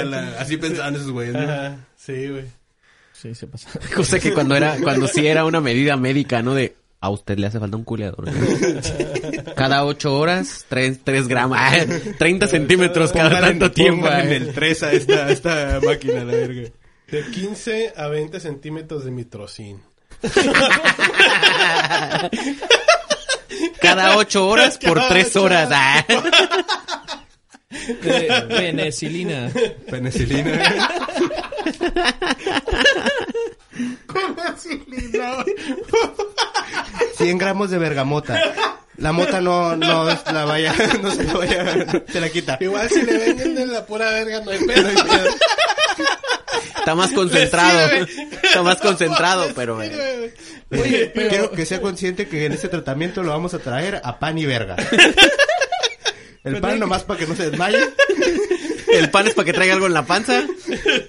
la- así pensaban esos güeyes, ¿no? Ajá, sí, güey. sí, se pasa. Cosa que cuando era, cuando sí era una medida médica, ¿no? De, a usted le hace falta un culeador. Cada ocho horas, tres, tres gramos, ah, 30 centímetros cada tanto tiempo. eh. en el 3 a esta, a esta máquina, la verga. De 15 a 20 centímetros de mitrocin. Cada ocho horas por Cada tres ocho horas. Ah. Penicilina. Penicilina. Vaselina. 100 gramos de bergamota. La mota no, no es la vaya, no se la vaya, se la quita. Igual si le venden de la pura verga, no hay pedo. Está más concentrado. Está más concentrado, pero... eh, Oye, pero... Quiero que sea consciente que en este tratamiento lo vamos a traer a pan y verga. El pan nomás para que no se desmaye. El pan es para que traiga algo en la panza.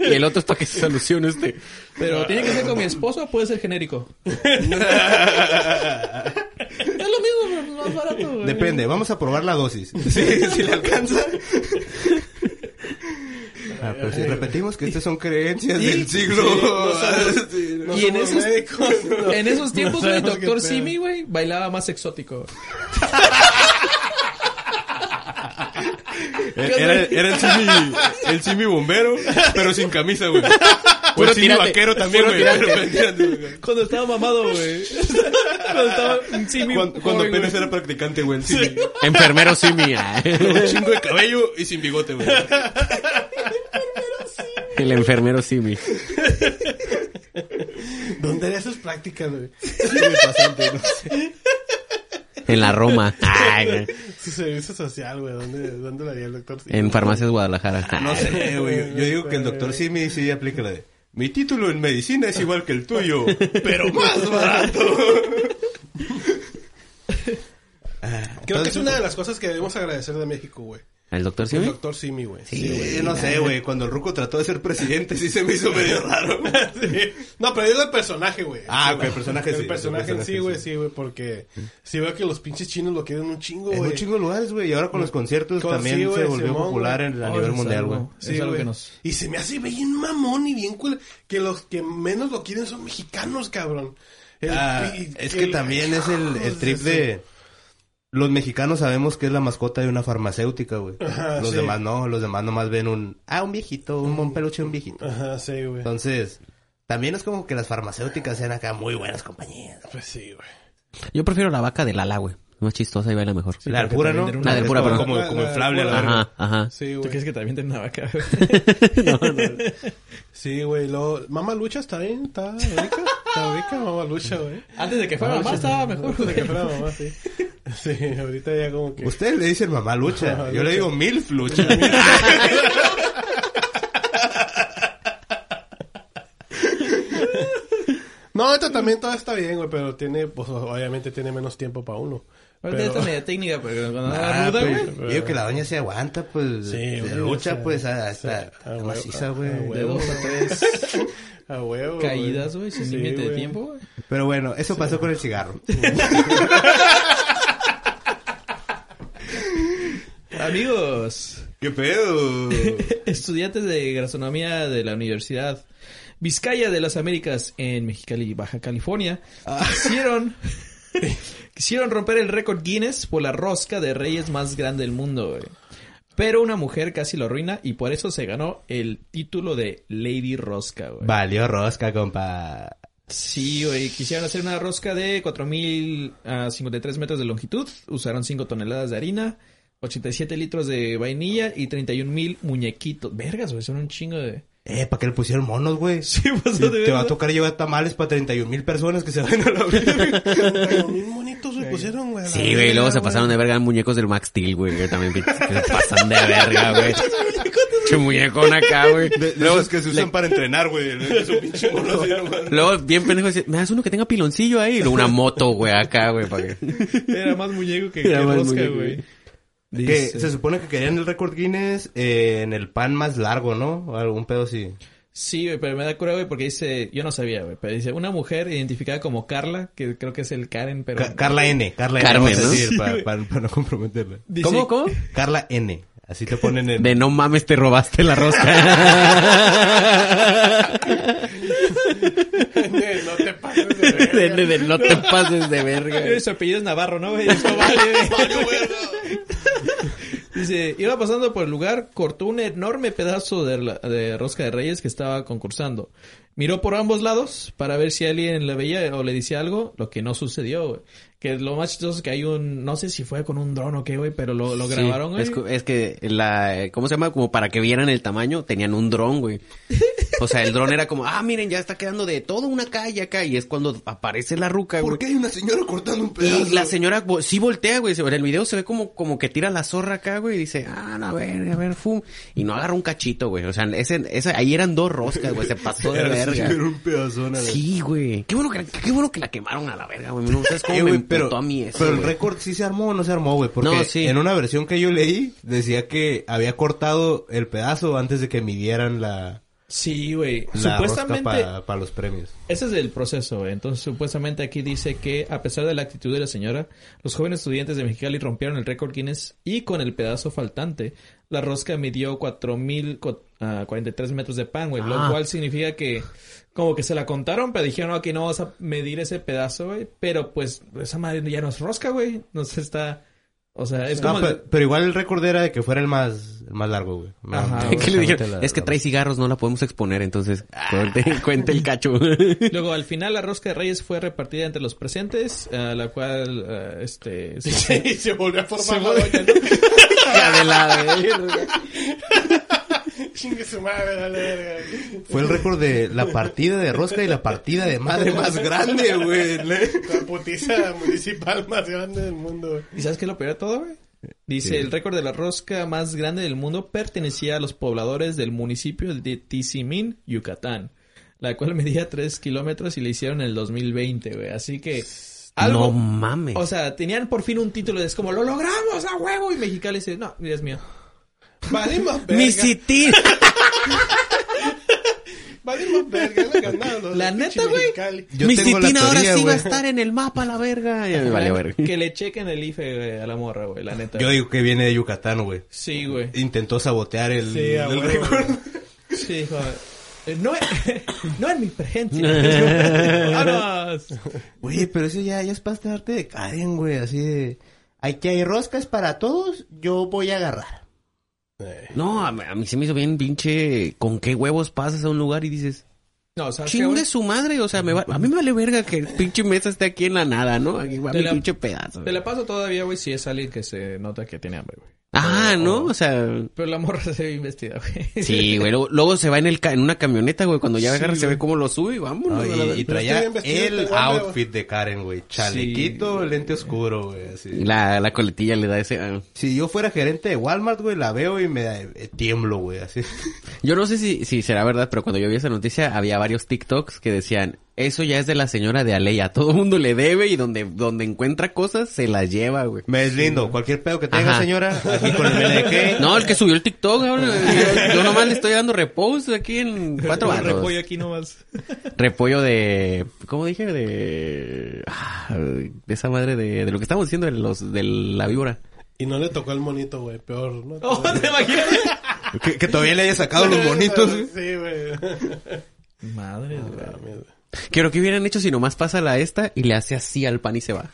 Y el otro es para que se solucione este. Pero tiene que ser con mi esposo o puede ser genérico. es lo mismo, más barato, güey. Depende, vamos a probar la dosis. Sí, si le alcanza. Ah, pero si repetimos que estas son creencias del siglo. Sí. No y en esos, médicos, no. en esos tiempos, güey, qué Doctor. Simi, güey, bailaba más exótico. Era, era el simi, el simi bombero, pero sin camisa, güey. O el simi vaquero también, güey. Cuando estaba mamado, güey. Cuando estaba un Simi Cuando, cuando joven, apenas era practicante, güey. el simi. Enfermero simi. Con un chingo de cabello y sin bigote, güey. El enfermero simi. ¿Dónde eran esas prácticas, güey? pasante, no sé. En la Roma. Ay, Su servicio social, güey. ¿Dónde, ¿Dónde lo haría el doctor? Sí. en Farmacias Guadalajara. No sé, güey. Yo digo que el doctor Simi sí aplica la de... Mi título en medicina es igual que el tuyo, pero más barato. Creo que es una de las cosas que debemos agradecer de México, güey. ¿El doctor El simi? doctor Simi, güey. Sí, no sé, güey. Cuando el Ruco trató de ser presidente, sí se me hizo medio raro. Sí. No, pero es el personaje, güey. Ah, ok, el personaje sí, El personaje el en sí, güey, sí. sí, güey, porque sí veo que los pinches chinos lo quieren un chingo, En güey. un chingo de lugares, güey. Y ahora con los conciertos Con- también sí, se volvió Simón, popular en- a Oh, nivel mundial, güey. Sí, es algo güey. que nos... Y se me hace bien mamón y bien cool que los que menos lo quieren son mexicanos, cabrón. El Ah, es que el- también es el, el trip de... Los mexicanos sabemos que es la mascota de una farmacéutica, güey. Ajá, Los sí. demás no, los demás nomás ven un... Ah, un viejito, un buen peluche, un viejito. Ajá, sí, güey. Entonces, también es como que las farmacéuticas sean acá muy buenas compañías. Pues sí, güey. Yo prefiero la vaca del ala, güey. Más chistosa y baila mejor. la pura, ¿no? La del pura, como, perdón. como, como inflable, la verdad. Ajá, ajá. Sí, ¿Tú güey. crees que te avienten una vaca? Sí, güey. Luego, Mama Lucha está bien, está rica. Está rica Mama Lucha, güey. Antes de que fuera mamá estaba mejor. De que fuera mamá, sí. Sí, ahorita ya como que... Ustedes le dicen mamá lucha. Mamá Yo le lucha. digo milf lucha. No, esta también todo está bien, güey, pero tiene, pues obviamente tiene menos tiempo para uno. Pero- está media técnica, pero cuando Ah, era ruda, pues, güey. digo que la doña se aguanta, pues. Sí, de güey, lucha, o sea, pues, hasta sí, a huevo, maciza, a güey. De dos a tres A huevo, caídas, güey, sin Sí, límite de tiempo, güey. Pero bueno, eso pasó con el cigarro. Amigos, ¿Qué pedo? estudiantes de gastronomía de la Universidad Vizcaya de las Américas en Mexicali, Baja California, quisieron, quisieron romper el récord Guinness por la rosca de reyes más grande del mundo, güey. Pero una mujer casi lo arruina y por eso se ganó el título de Lady Rosca, güey. Valió rosca, compa. Sí, güey. Quisieron hacer una rosca de 4.000 a 53 metros de longitud. Usaron 5 toneladas de harina, 87 litros de vainilla y 31.000 muñequitos. Vergas, güey. Son un chingo de... Eh, ¿para qué le pusieron monos, güey? Sí, de te va a verga. tocar llevar tamales para 31 mil personas que se van a la vida. Pero bien bonitos se pusieron, güey. Sí, güey, verga, luego se pasaron de verga muñecos del Max Steel, güey. que También que se pasan de verga, güey. Che muñecón acá, güey. De esos que se usan para entrenar, güey. Luego, bien pendejo, dice, me das uno que tenga piloncillo ahí. Y luego una moto, güey, acá, güey, para que... Era más muñeco que, Era que más rosca, güey. Güey. Que Dice- se supone que querían el récord Guinness eh, en el pan más largo, ¿no? O algún pedo así. Sí, güey, pero me da cura, güey, porque dice... Yo no sabía, güey, pero dice... Una mujer identificada como Carla, que creo que es el Karen, pero... Ca- Carla N. Carla Carmen, N. vamos a ¿no? decir, Sí, para, para- para no comprometerla. Dice- ¿Cómo, cómo? Carla N. Así te ponen en... De no mames, te robaste la rosca. no te pases de verga. de, de- de no te pases de verga. Su apellido es Navarro, ¿no, güey? Eso vale, güey. Dice, iba pasando por el lugar, cortó un enorme pedazo de, la- de rosca de reyes que estaba concursando. Miró por ambos lados para ver si alguien le veía o le decía algo, lo que no sucedió, güey. Que lo más chistoso es que hay un, no sé si fue con un dron o qué, güey, pero lo, lo Sí, grabaron, güey. es, que- es que la, ¿cómo se llama? Como para que vieran el tamaño, tenían un dron, güey. O sea, el dron era como, ah, miren, ya está quedando de toda una calle acá. Y es cuando aparece la ruca, güey. ¿Por qué hay una señora cortando un Y pedazo? la señora sí voltea, güey. En el video se ve como, como que tira la zorra acá, güey. Y dice, ah, no, a ver, a ver, fum. Y no agarra un cachito, güey. O sea, ese, ese, ahí eran dos roscas, güey. Se pasó de verga. un pedazón. a la- Sí, güey. Qué bueno que, qué bueno que la quemaron a la verga, güey. No sabes cómo Eh, me pero, a mí eso, pero el récord sí se armó o no se armó, güey. Porque No, sí. en una versión que yo leí, decía que había cortado el pedazo antes de que midieran la, Sí, güey. Supuestamente, para los premios. ese es el proceso, güey. Entonces, supuestamente aquí dice que, a pesar de la actitud de la señora, los jóvenes estudiantes de Mexicali rompieron el récord Guinness y con el pedazo faltante, la rosca midió 4.043 metros de pan, güey. Ah. Lo cual significa que, como que se la contaron, pero dijeron, no, aquí no vas a medir ese pedazo, güey. Pero, pues, esa madre ya no es rosca, güey. No se está... O sea, es No, como... pe- pero, igual el récord era de que fuera el más, el más largo, güey. Ajá, güey. ¿Qué le dijeron? la- es que trae cigarros, no la podemos exponer, entonces cuente, cuente el cacho. Luego, al final, la rosca de reyes fue repartida entre los presentes, a la cual, eh, este... se- se volvió a formar Se la volvió- doña, ¿no? Hija de la verga. Chingue su madre, dale verga. Fue el récord de la partida de rosca y la partida de madre más grande, güey. La putiza municipal más grande del mundo, güey. ¿Y sabes qué es lo peor de todo, güey? Dice, Sí. el récord de la rosca más grande del mundo pertenecía a los pobladores del municipio de Tizimín, Yucatán, la cual medía 3 kilómetros y le hicieron en el 2020, güey. Así que, algo... No mames. O sea, tenían por fin un título de es como, ¡lo logramos a huevo! Y Mexicali dice, no, Dios mío. Valimos verga. Mi sitín. Valimos verga, le ganaron los La neta, güey. Mi tengo la sitín ahora sí va a estar en el mapa, la verga. Ya me valió verga. Que le chequen el IFE güey, a la morra, güey, la neta. Yo digo que viene de Yucatán, güey. Sí, güey. Intentó sabotear el, Sí, el güey. Sí, joder. Eh, No, no en mi presencia. ¡Vámonos! Güey, pero eso ya, ya es para darte de Karen, güey. Así de... Aquí hay roscas para todos, yo voy a agarrar. No, a, a mí se me hizo bien pinche. ¿Con qué huevos pasas a un lugar y dices, No, ¿sabes qué, chingue su madre? O sea, me va- a mí me vale verga que el pinche mesa esté aquí en la nada, ¿no? Aquí va mi la- pinche pedazo. Te la paso todavía, güey, si es alguien que se nota que tiene hambre, güey. Ah, O- ¿no? o- O sea, Pero la morra se ve investida, güey. sí, güey. Luego, luego se va en el ca- en una camioneta, güey. Cuando ya Sí, agarra se ve cómo lo sube y vámonos. No, y, y traía el outfit de Karen, güey. Chalequito, lente oscuro, güey. Así. Y la, la coletilla le da ese... ah. Si yo fuera gerente de Walmart, güey, la veo y me da- eh, tiemblo, güey, así. Yo no sé si, si será verdad, pero cuando yo vi esa noticia había varios TikToks que decían, eso ya es de la señora de Aleya, todo el mundo le debe y donde, donde encuentra cosas se las lleva, güey. Me es lindo. Cualquier pedo que tenga, Ajá. señora, aquí con el MLK. No, el que subió el TikTok, ahora, yo, yo nomás le estoy dando repost aquí en cuatro barros. repollo aquí nomás. Repollo de, ¿cómo dije? De, ah, de esa madre de, de lo que estamos diciendo de los, de la víbora. Y no le tocó el monito, güey. Peor, ¿no? Oh, ¿te imaginas? Que, que todavía le haya sacado los bonitos. güey. Sí, güey. Madre, güey. Quiero que hubieran hecho si nomás pasa la esta y le hace así al pan y se va.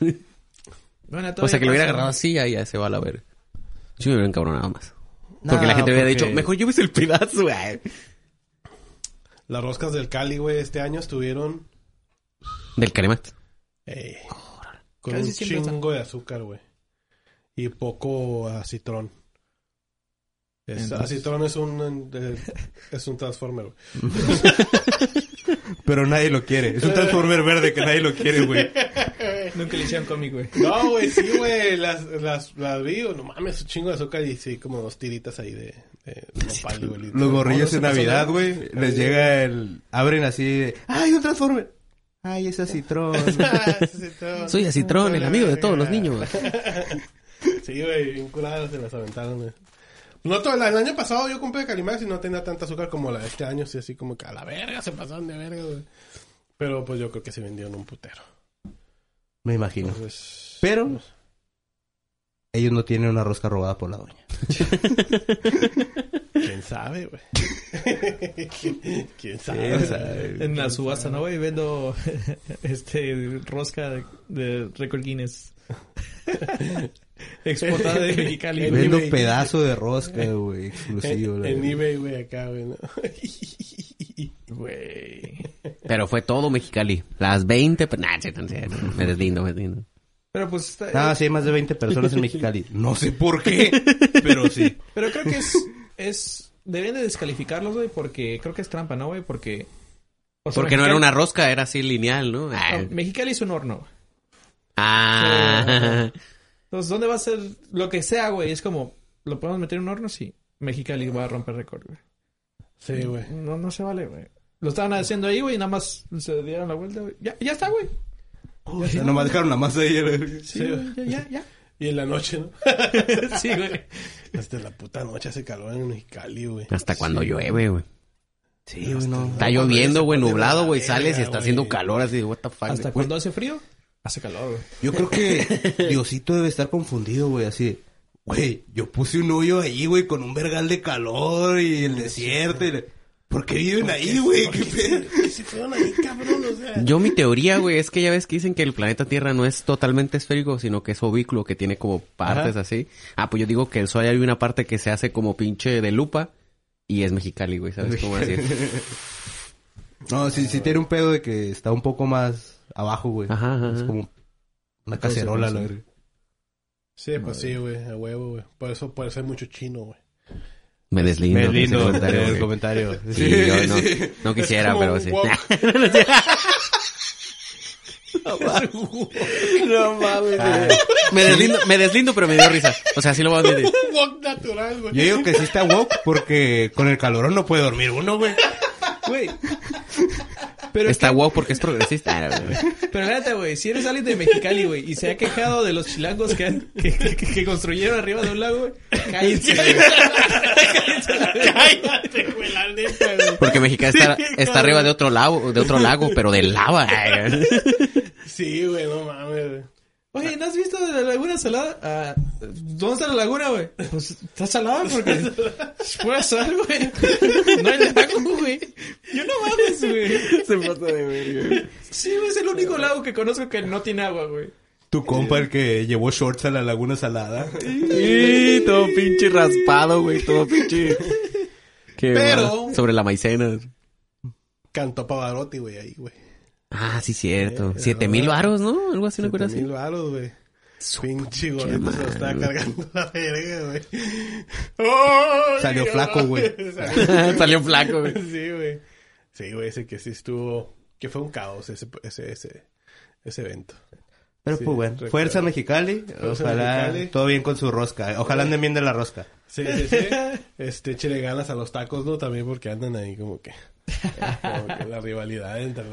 Bueno, O sea, que lo hubiera agarrado así y ahí ya se va a la ver. Yo me hubiera encabronado más. Porque la gente hubiera porque- dicho, mejor lleves el pedazo, güey. Las roscas del Cali, güey, este año estuvieron Del Carimax. eh, con Casi un está- chingo de azúcar, güey. Y poco acitrón. Es, Entonces- acitrón es un eh, es un transformer, güey. Pero nadie lo quiere. Es un Transformer verde que nadie lo quiere, güey. Nunca le hicieron cómic, güey. No, güey, sí, güey, las, las, las vi, no mames, un chingo de azúcar y sí, como dos tiritas ahí de, de nopal, güey. Los gorrillos en Navidad, güey, les llega el... Abren así de... ¡Ay, un Transformer! ¡Ay, es acitrón! Soy Acitrón, el amigo de todos los niños. Sí, güey, bien curadas se las aventaron, güey. No, todo, el año pasado yo compré Calimax y no tenía tanta azúcar como la de este año, sí, así como que a la verga se pasaron de verga, güey. Pero pues yo creo que se vendieron un putero. Me imagino. Entonces, Pero... Ellos no tienen una rosca robada por la doña. ¿Quién sabe, güey? ¿Quién, quién sabe? ¿Quién sabe? En la subasta, ¿no, güey? Vendo este rosca de, de récord Guinness. Exportada de Mexicali. Vendo eBay. pedazo de rosca, güey. Exclusivo. En, en eBay, güey, acá, güey. ¿no? Güey. Pero fue todo Mexicali. Las 20... pe- Nah, me deslindo, me deslindo. Pero pues está... Ah, sí, hay más de 20 personas en Mexicali. No sé por qué, pero sí. Pero creo que es... es... Deben de descalificarlos, güey, porque creo que es trampa, ¿no, güey? Porque... o sea, Porque no era una rosca, era así lineal, ¿no? Ah. no, Mexicali es un horno. Ah. Entonces, ¿dónde va a ser lo que sea, güey? Es como, ¿lo podemos meter en un horno? Sí. Mexicali va a romper récord, güey. Sí, güey. No, no se vale, güey. Lo estaban haciendo ahí, güey, y nada más se dieron la vuelta, güey. Ya, ya está, güey. O sea, nomás dejaron la masa ahí. güey. Sí, güey, ya, ya, ya. Y en la noche, ¿no? sí, güey. Hasta la puta noche hace calor en Mexicali, güey. Hasta cuando llueve, güey. Sí, güey, no. Está lloviendo, güey, nublado, güey. Sales y está haciendo calor así, what the fuck. Hasta cuando hace frío, hace calor, güey. Yo creo que Diosito debe estar confundido, güey, así. Güey, yo puse un hoyo ahí, güey, con un vergal de calor y el desierto. Y le- ¿Por qué viven ahí, güey? ¿Qué pedo? ¿Qué se fueron ahí, cabrón? O sea... Yo mi teoría, güey, es que ya ves que dicen que el planeta Tierra no es totalmente esférico, sino que es ovículo, que tiene como partes Ajá. así. Ah, pues yo digo que el sol hay una parte que se hace como pinche de lupa y es Mexicali, güey, ¿sabes cómo decir? No, sí, sí tiene un pedo de que está un poco más abajo, güey. Ajá, ajá, Es como una cacerola, la verga. Sí, pues sí, güey, a huevo, güey. Por eso, eso hay mucho chino, güey. Me deslindo. Me de ese lindo comentario, el comentario. Sí, yo no, no quisiera, como pero un sí. woke. No mames, me deslindo, me deslindo, pero me dio risa. O sea, sí lo voy a admitir. Un walk natural, güey. Yo digo que sí está woke porque con el calorón no puede dormir uno, güey. güey. Pero, Está wow porque es progresista. Pero neta, güey, si eres alguien de Mexicali, güey, y se ha quejado de los chilangos que, han- que, que- que construyeron arriba de un lago, güey, cállense, güey. Cállate, güey, la neta, güey. Porque Mexicali está, está arriba de otro lago, de otro lago, pero de lava. Ay. Sí, güey, no mames, güey. Oye, ¿no has visto de la laguna salada? Ah, ¿Dónde está la laguna, güey? Pues está salada porque puede ser, güey. No hay lago, güey. Yo no mames, güey. Se pasa de verga. Sí, güey, es el único lago que conozco que no tiene agua, güey. Tu compa el que llevó shorts a la laguna salada. Y todo pinche raspado, güey, todo pinche. Qué Pero- mal. Sobre la maicena. Cantó Pavarotti, güey, ahí, güey. Ah, sí, cierto. Siete mil varos, ¿no? Algo así, una cosa Siete mil varos, güey. Pinche gorrito se lo estaba cargando la verga, güey. ¡Ay, Salió flaco, güey. Salió- Salió flaco, güey. Sí, güey. Sí, güey, ese que sí estuvo... Que fue un caos ese, ese, ese, ese evento. Pero Sí, pues bueno, recuerdo. fuerza Mexicali. Fuerza Ojalá Mexicali. todo bien con su rosca. Ojalá anden bien de la rosca. Sí, sí, sí. Este, échale ganas a los tacos, ¿no? También porque andan ahí como que... Como que la rivalidad entre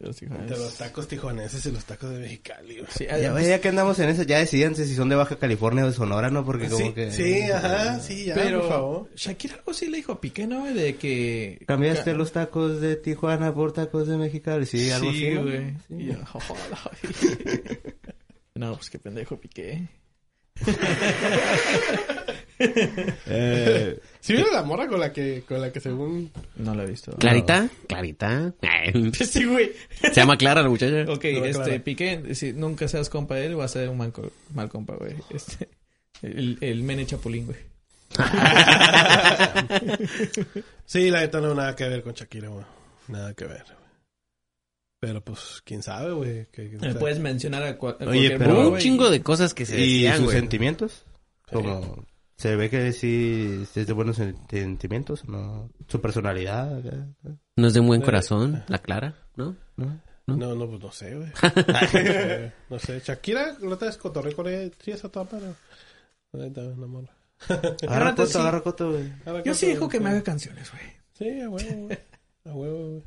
los, entre los tacos tijuaneses y los tacos de Mexicali, güey. Sí, Ya, ya que andamos en eso, ya decidanse si son de Baja California o de Sonora, ¿no? Porque como Sí, que... sí, ajá, sí, ya, pero por favor. Shakira algo sí le dijo a Piqué, ¿no? De que... ¿Cambiaste Ca- los tacos de Tijuana por tacos de Mexicali? Sí, algo así, Sí, ¿no? güey. Sí. Güey. No, pues qué pendejo Piqué. Eh, ¿Sí vieron la morra con la que, con la que según... No lo he visto. ¿Clarita? ¿Clarita? Ay, Sí, güey. Se llama Clara la muchacha. Ok, No, este. Piqué, si nunca seas compa de él, va a ser un mal, mal compa, güey. Este, el, el mene chapulín, güey. Sí, la neta no nada que ver con Shakira, güey. Nada que ver. Pero pues, quién sabe, güey. Que, que- sea, puedes mencionar a, cua- a Oye, cualquier pero- un chingo y- de cosas que se ¿Y decían, sus güey. sentimientos? Como... Se ve que sí es de buenos sen- sentimientos, ¿no? Su personalidad, No es de un buen corazón, la Clara, ¿no? ¿no? No, no, pues no sé, güey. no sé. Shakira, la otra vez cotorré con ella. Sí, esa toda madre. La neta, una morra. Agarra coto, agarra coto, güey. Yo sí dejo que me haga canciones, güey. Sí, a huevo, güey. A huevo, güey.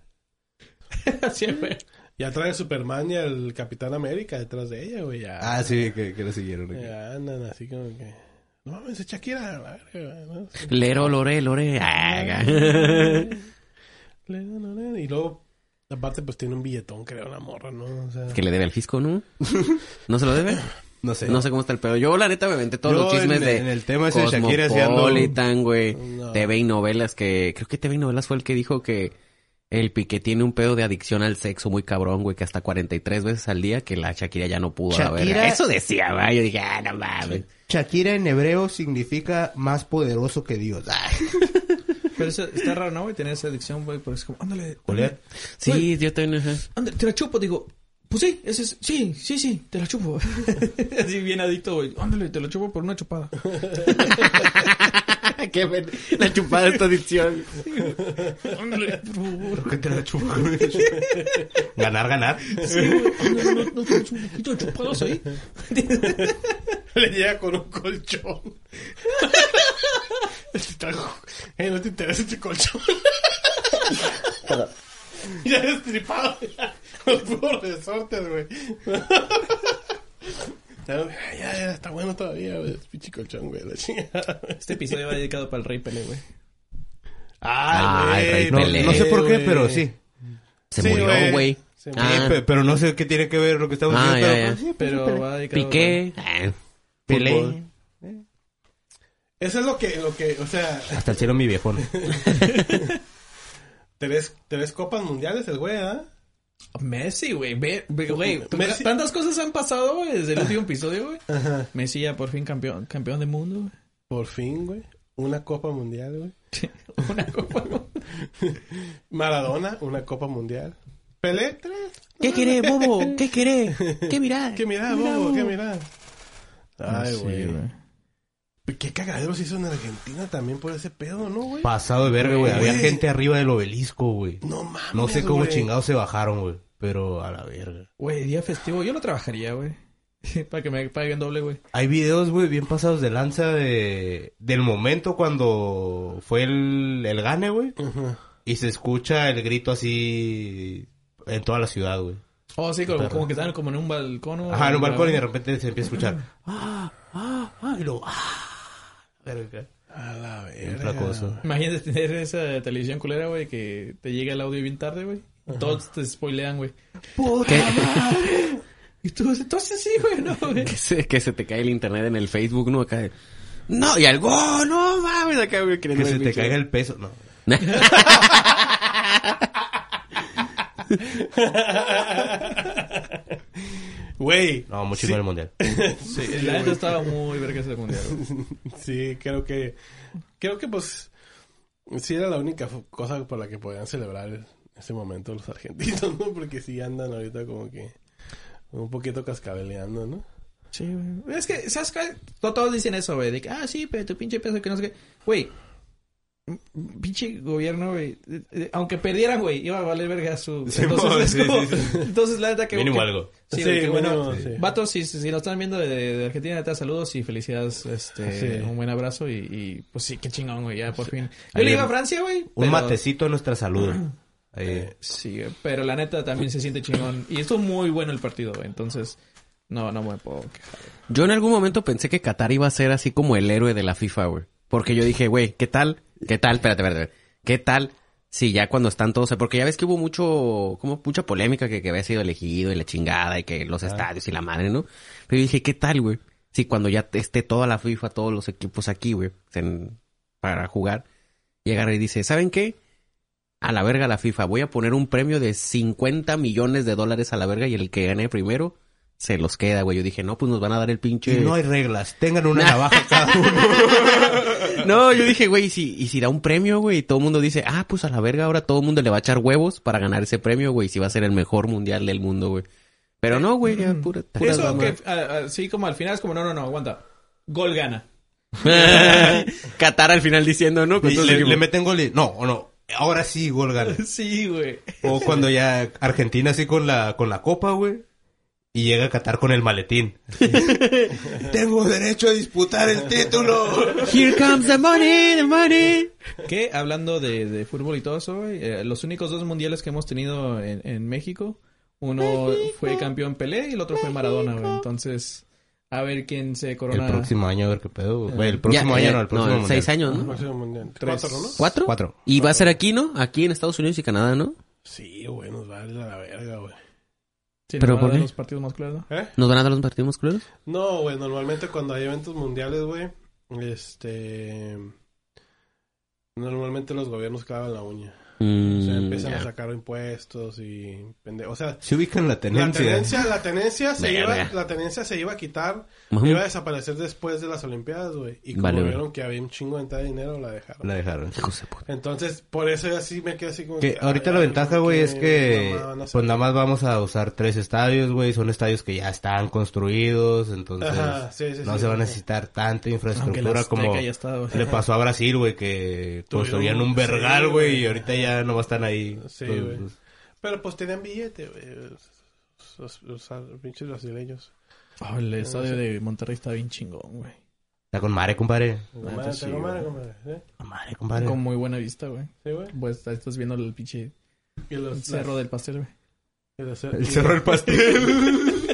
Güey. Ya trae Superman y el Capitán América detrás de ella, güey. Ya, Ah, sí, que, que lo siguieron. aquí. ya andan así como que... No mames, es Shakira. la verga, ¿no? Sí. Lero, lore, lore. Ah, Y luego, aparte, pues tiene un billetón, creo, la morra, ¿no? O sea... que le debe al fisco, ¿no? ¿No se lo debe? No sé. No sé cómo está el pedo. Yo, la neta, me inventé todos Yo los chismes en- de en el tema ese de Shakira Cosmopolitan, güey. No. TV y novelas que... Creo que TV y novelas fue el que dijo que el Piqué tiene un pedo de adicción al sexo muy cabrón, güey, que hasta 43 veces al día que la Shakira ya no pudo Shakira- verga. Eso decía, güey. Yo dije, ah, no mames. Shakira en hebreo significa más poderoso que Dios. Pero eso, está raro, ¿no, güey? Tener esa adicción, güey. Pero es como, ándale. Julián. Sí, yo también. ajá. Ándale, te la chupo. Digo, pues sí, ese es, sí, sí, sí, te la chupo. Así bien adicto, güey. Ándale, te la chupo por una chupada. Qué ven- la chupada de esta. Ándale, por favor. ¿Por qué te la chupo? ganar, ganar. Sí, no, no tienes un poquito de chupadas ahí. Le llega con un colchón. Está- Eh, no te interesa este colchón. ya destripado. Los puros resortes, güey. Ya, ya, ya, está bueno todavía, güey. Es pinche colchón, güey. La chingada. Este episodio va dedicado para el Rey Pelé, güey. Ay, Rey No, Pelé, no sé por qué, güey. pero sí. Se Sí, murió, güey. güey. Se Ah, Sí, pe- pero no sé qué tiene que ver lo que estamos Ah, diciendo. ya, pero, ya. pues, sí, pues, Pero Pelé. va dedicado Piqué. Ah, Pelé. fútbol. Eso es lo que, lo que, o sea, Hasta el cielo mi viejón. tres, tres copas mundiales el güey, ¿ah? Messi, güey. Ve, ve, güey. Messi- Tantas cosas han pasado, güey, desde el último episodio, güey. Messi ya por fin campeón, campeón del mundo, güey. Por fin, güey. Una copa mundial, güey. Una copa. Maradona, una copa mundial. Pelé, tres. ¿Qué querés, bobo? ¿Qué querés? ¿Qué mirás? ¿Qué mirá, bobo? ¿Qué mirá? Ay, Sí, güey. güey. ¿Qué cagadero se hizo en Argentina también por ese pedo, no, güey? Pasado de verga, güey. Había gente arriba del obelisco, güey. No mames, No sé cómo güey. chingados se bajaron, güey. Pero a la verga. Güey, día festivo. Yo lo trabajaría, güey. Para que me paguen doble, güey. Hay videos, güey, bien pasados de lanza de... del momento cuando fue el, el gane, güey. Ujú. Y se escucha el grito así en toda la ciudad, güey. Oh, sí, como, como que estaban como en un balcón. o- Ajá, en un balcón y de repente se empieza a escuchar. Ah, ah, ah, y luego... Ah, verga. A la verga. Imagínate tener esa televisión culera, güey, que te llega el audio bien tarde, güey. Todos te spoilean, güey. ¿Qué? Y tú, entonces sí, güey, no, güey. que, se, que se te cae el internet en el Facebook, ¿no? Acá de, No, y algo, no mames, acá, güey, Que queriendo se te caiga el peso. No. Güey. No, muy sí, chingón el mundial. Sí, la neta estaba muy verga ese mundial. Sí, creo que... Creo que, pues... Sí era la única cosa por la que podían celebrar ese momento los argentinos, ¿no? Porque sí andan ahorita como que... Un poquito cascabeleando, ¿no? Sí, güey. Es que, ¿sabes qué? To- Todos dicen eso, güey. De que, ah, sí, pero tu pinche peso que no sé qué. Güey. Pinche gobierno, güey. eh, eh, Aunque perdieran, güey, iba a valer verga su. Sí, entonces, sí, es como- sí, sí. entonces, la neta que. Mínimo que- algo. Sí, Sí, güey, que bueno. Vatos, si, si nos están viendo de, de Argentina, neta, saludos y felicidades. Este, Sí. un buen abrazo y, y, pues sí, qué chingón, güey, ya por fin. Yo Ahí le iba a Francia, güey. Un pero- matecito a nuestra salud. Ahí. Sí, pero la neta también se siente chingón. Y estuvo muy bueno el partido, güey. Entonces, no, no me puedo quejar. Yo en algún momento pensé que Qatar iba a ser así como el héroe de la FIFA, güey. Porque yo dije, güey, ¿qué tal? ¿Qué tal? Espérate, espérate, espérate. ¿Qué tal? Si ya cuando están todos... Porque ya ves que hubo mucho... Como mucha polémica que, que había sido elegido y la chingada y que los estadios y la madre, ¿no? Pero yo dije, ¿qué tal, güey? Si cuando ya esté toda la FIFA, todos los equipos aquí, güey, para jugar, y agarra y dice, ¿saben qué? A la verga la FIFA. Voy a poner un premio de 50 millones de dólares a la verga y el que gane primero se los queda, güey. Yo dije, no, pues nos van a dar el pinche... Y no hay reglas. Tengan una navaja cada uno. No, yo dije, güey, ¿y si, y si da un premio, güey, y todo el mundo dice, ah, pues a la verga, ahora todo el mundo le va a echar huevos para ganar ese premio, güey, si va a ser el mejor mundial del mundo, güey. Pero no, güey, ya pura... pura Eso que, sí, como al final es como, no, no, no, aguanta. Gol gana. Qatar al final diciendo, ¿no? Y le, equipo. le meten gol y... No, o no. Ahora sí, gol gana. Sí, güey. O cuando ya Argentina así con la, con la copa, güey. Y llega a Qatar con el maletín. Tengo derecho a disputar el título. Here comes the money, the money. Que hablando de, de fútbol y todo eso, güey, eh, los únicos dos mundiales que hemos tenido en, en México, uno fue campeón Pelé y el otro fue Maradona, güey. Entonces, a ver quién se El corona. próximo año, a ver qué pedo. güey. El próximo Ya, año, eh, no, el próximo mundial. seis años, ¿no? Próximo mundial. Tres. Cuatro, ¿no? ¿Cuatro? Cuatro. Y va a ser aquí, ¿no? Aquí en Estados Unidos y Canadá, ¿no? Sí, güey, nos va a la verga, güey. Sí, ¿Pero nos van a por dar qué? los partidos más claros, ¿no? ¿Eh? ¿Nos van a dar los partidos musculosos? No, güey, normalmente cuando hay eventos mundiales, güey, este... Normalmente los gobiernos clavan la uña. Mm, O sea, empiezan ya. a sacar impuestos y pende- O sea, Se ubican la la tenencia. tenencia, la tenencia se Verga. iba, la tenencia se iba a quitar, Ujú. iba a desaparecer después de las Olimpiadas, güey. Y como Vale, vieron que había un chingo de entrada de dinero, la dejaron. La dejaron. Entonces, por eso yo así me quedé así como Que que, ahorita ay, la ventaja, ¿por güey, es que pues nada más vamos a usar tres estadios, güey. Son estadios que ya están construidos, entonces Ajá, sí, sí, no sí, se va a sí. necesitar tanta infraestructura como está, le pasó a Brasil, güey, que construían un vergal, güey, güey. y ahorita ya no están ahí. Sí, güey. Pero pues tenían billete, güey. Los, los- los pinches brasileños. Oh, el estadio de Monterrey está bien chingón, güey. Está con madre, compadre. Compadre, sí, compadre, güey. compadre, ¿eh? Con madre, compadre. Con muy buena vista, güey. Sí, güey. Pues ahí estás viendo el pinche Y los, cerro del pastel, güey. El cerro del pastel.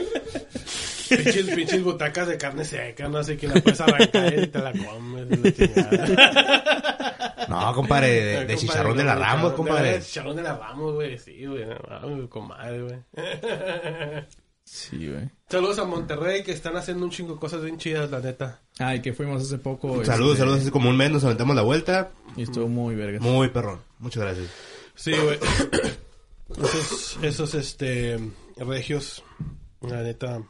Pinches, pinches butacas de carne seca, no sé qué la puedes arrancar y te la comes. y la chingada. no, compadre, de, de Compadre, chicharrón de la Ramos, compadre. de Chicharrón de la Ramos, güey. Sí, güey. No, comadre, güey. Sí, güey. Saludos a Monterrey que están haciendo un chingo de cosas bien chidas, la neta. Ay, que fuimos hace poco. Saludos, este, saludos. Hace como un mes nos aventamos la vuelta. Y estuvo muy verga. Muy perrón. Muchas gracias. Sí, güey. Esos, esos, este, regios, la neta,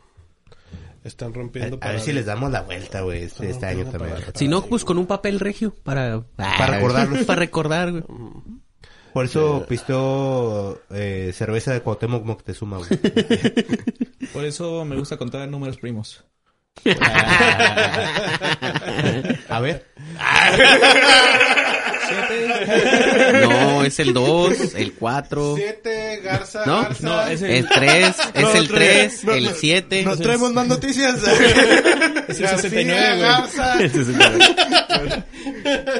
están A, rompiendo a ver si les damos la vuelta, güey, este, este año también. Si no, pues con un papel regio para... Para recordarlos. para recordar, güey. Por eso pistó eh, cerveza de Cuauhtémoc Moctezuma, güey. Por eso me gusta contar números primos. A ver. No, es el 2, el 4, Siete, Garza, ¿No? Garza. No, ese el 3, es el no, 3, no, el no, 7. Nos traemos más noticias. es el García, 69, güey. Garza.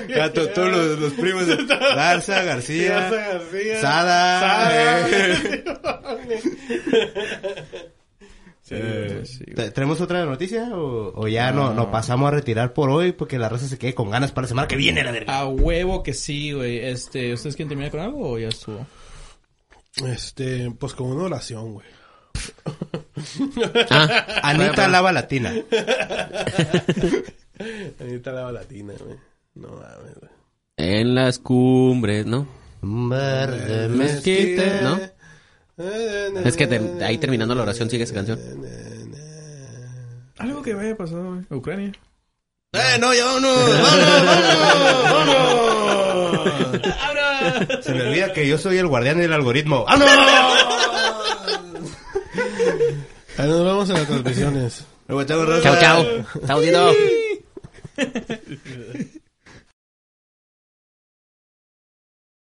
Ya, to- todos los, los primos de Garza, Garza García, García. Sada. Sada. eh. Sí, Eh, sí. ¿tra- ¿Tenemos otra noticia o, o ya no, nos pasamos a retirar por hoy porque la raza se quede con ganas para la semana que viene, la verga? A huevo que sí, güey. Este, ¿ustedes quieren terminar con algo o ya estuvo? Este, pues como una oración, güey. Ah, Anita Lava Latina. Anita Lava Latina, güey. No mames, güey. en las cumbres, ¿no? Verde Mezquite, ¿no? Es que te- ahí terminando la oración sigue esa canción. Algo que vaya a pasar, güey. Ucrania. ¡Eh, no, ya vámonos! ¡Vámonos! ¡Vámonos! Se me olvida que yo soy el guardián del algoritmo. ¡Vámonos! Ahí nos vemos en las transmisiones. Chao. Chao, chao. Dito.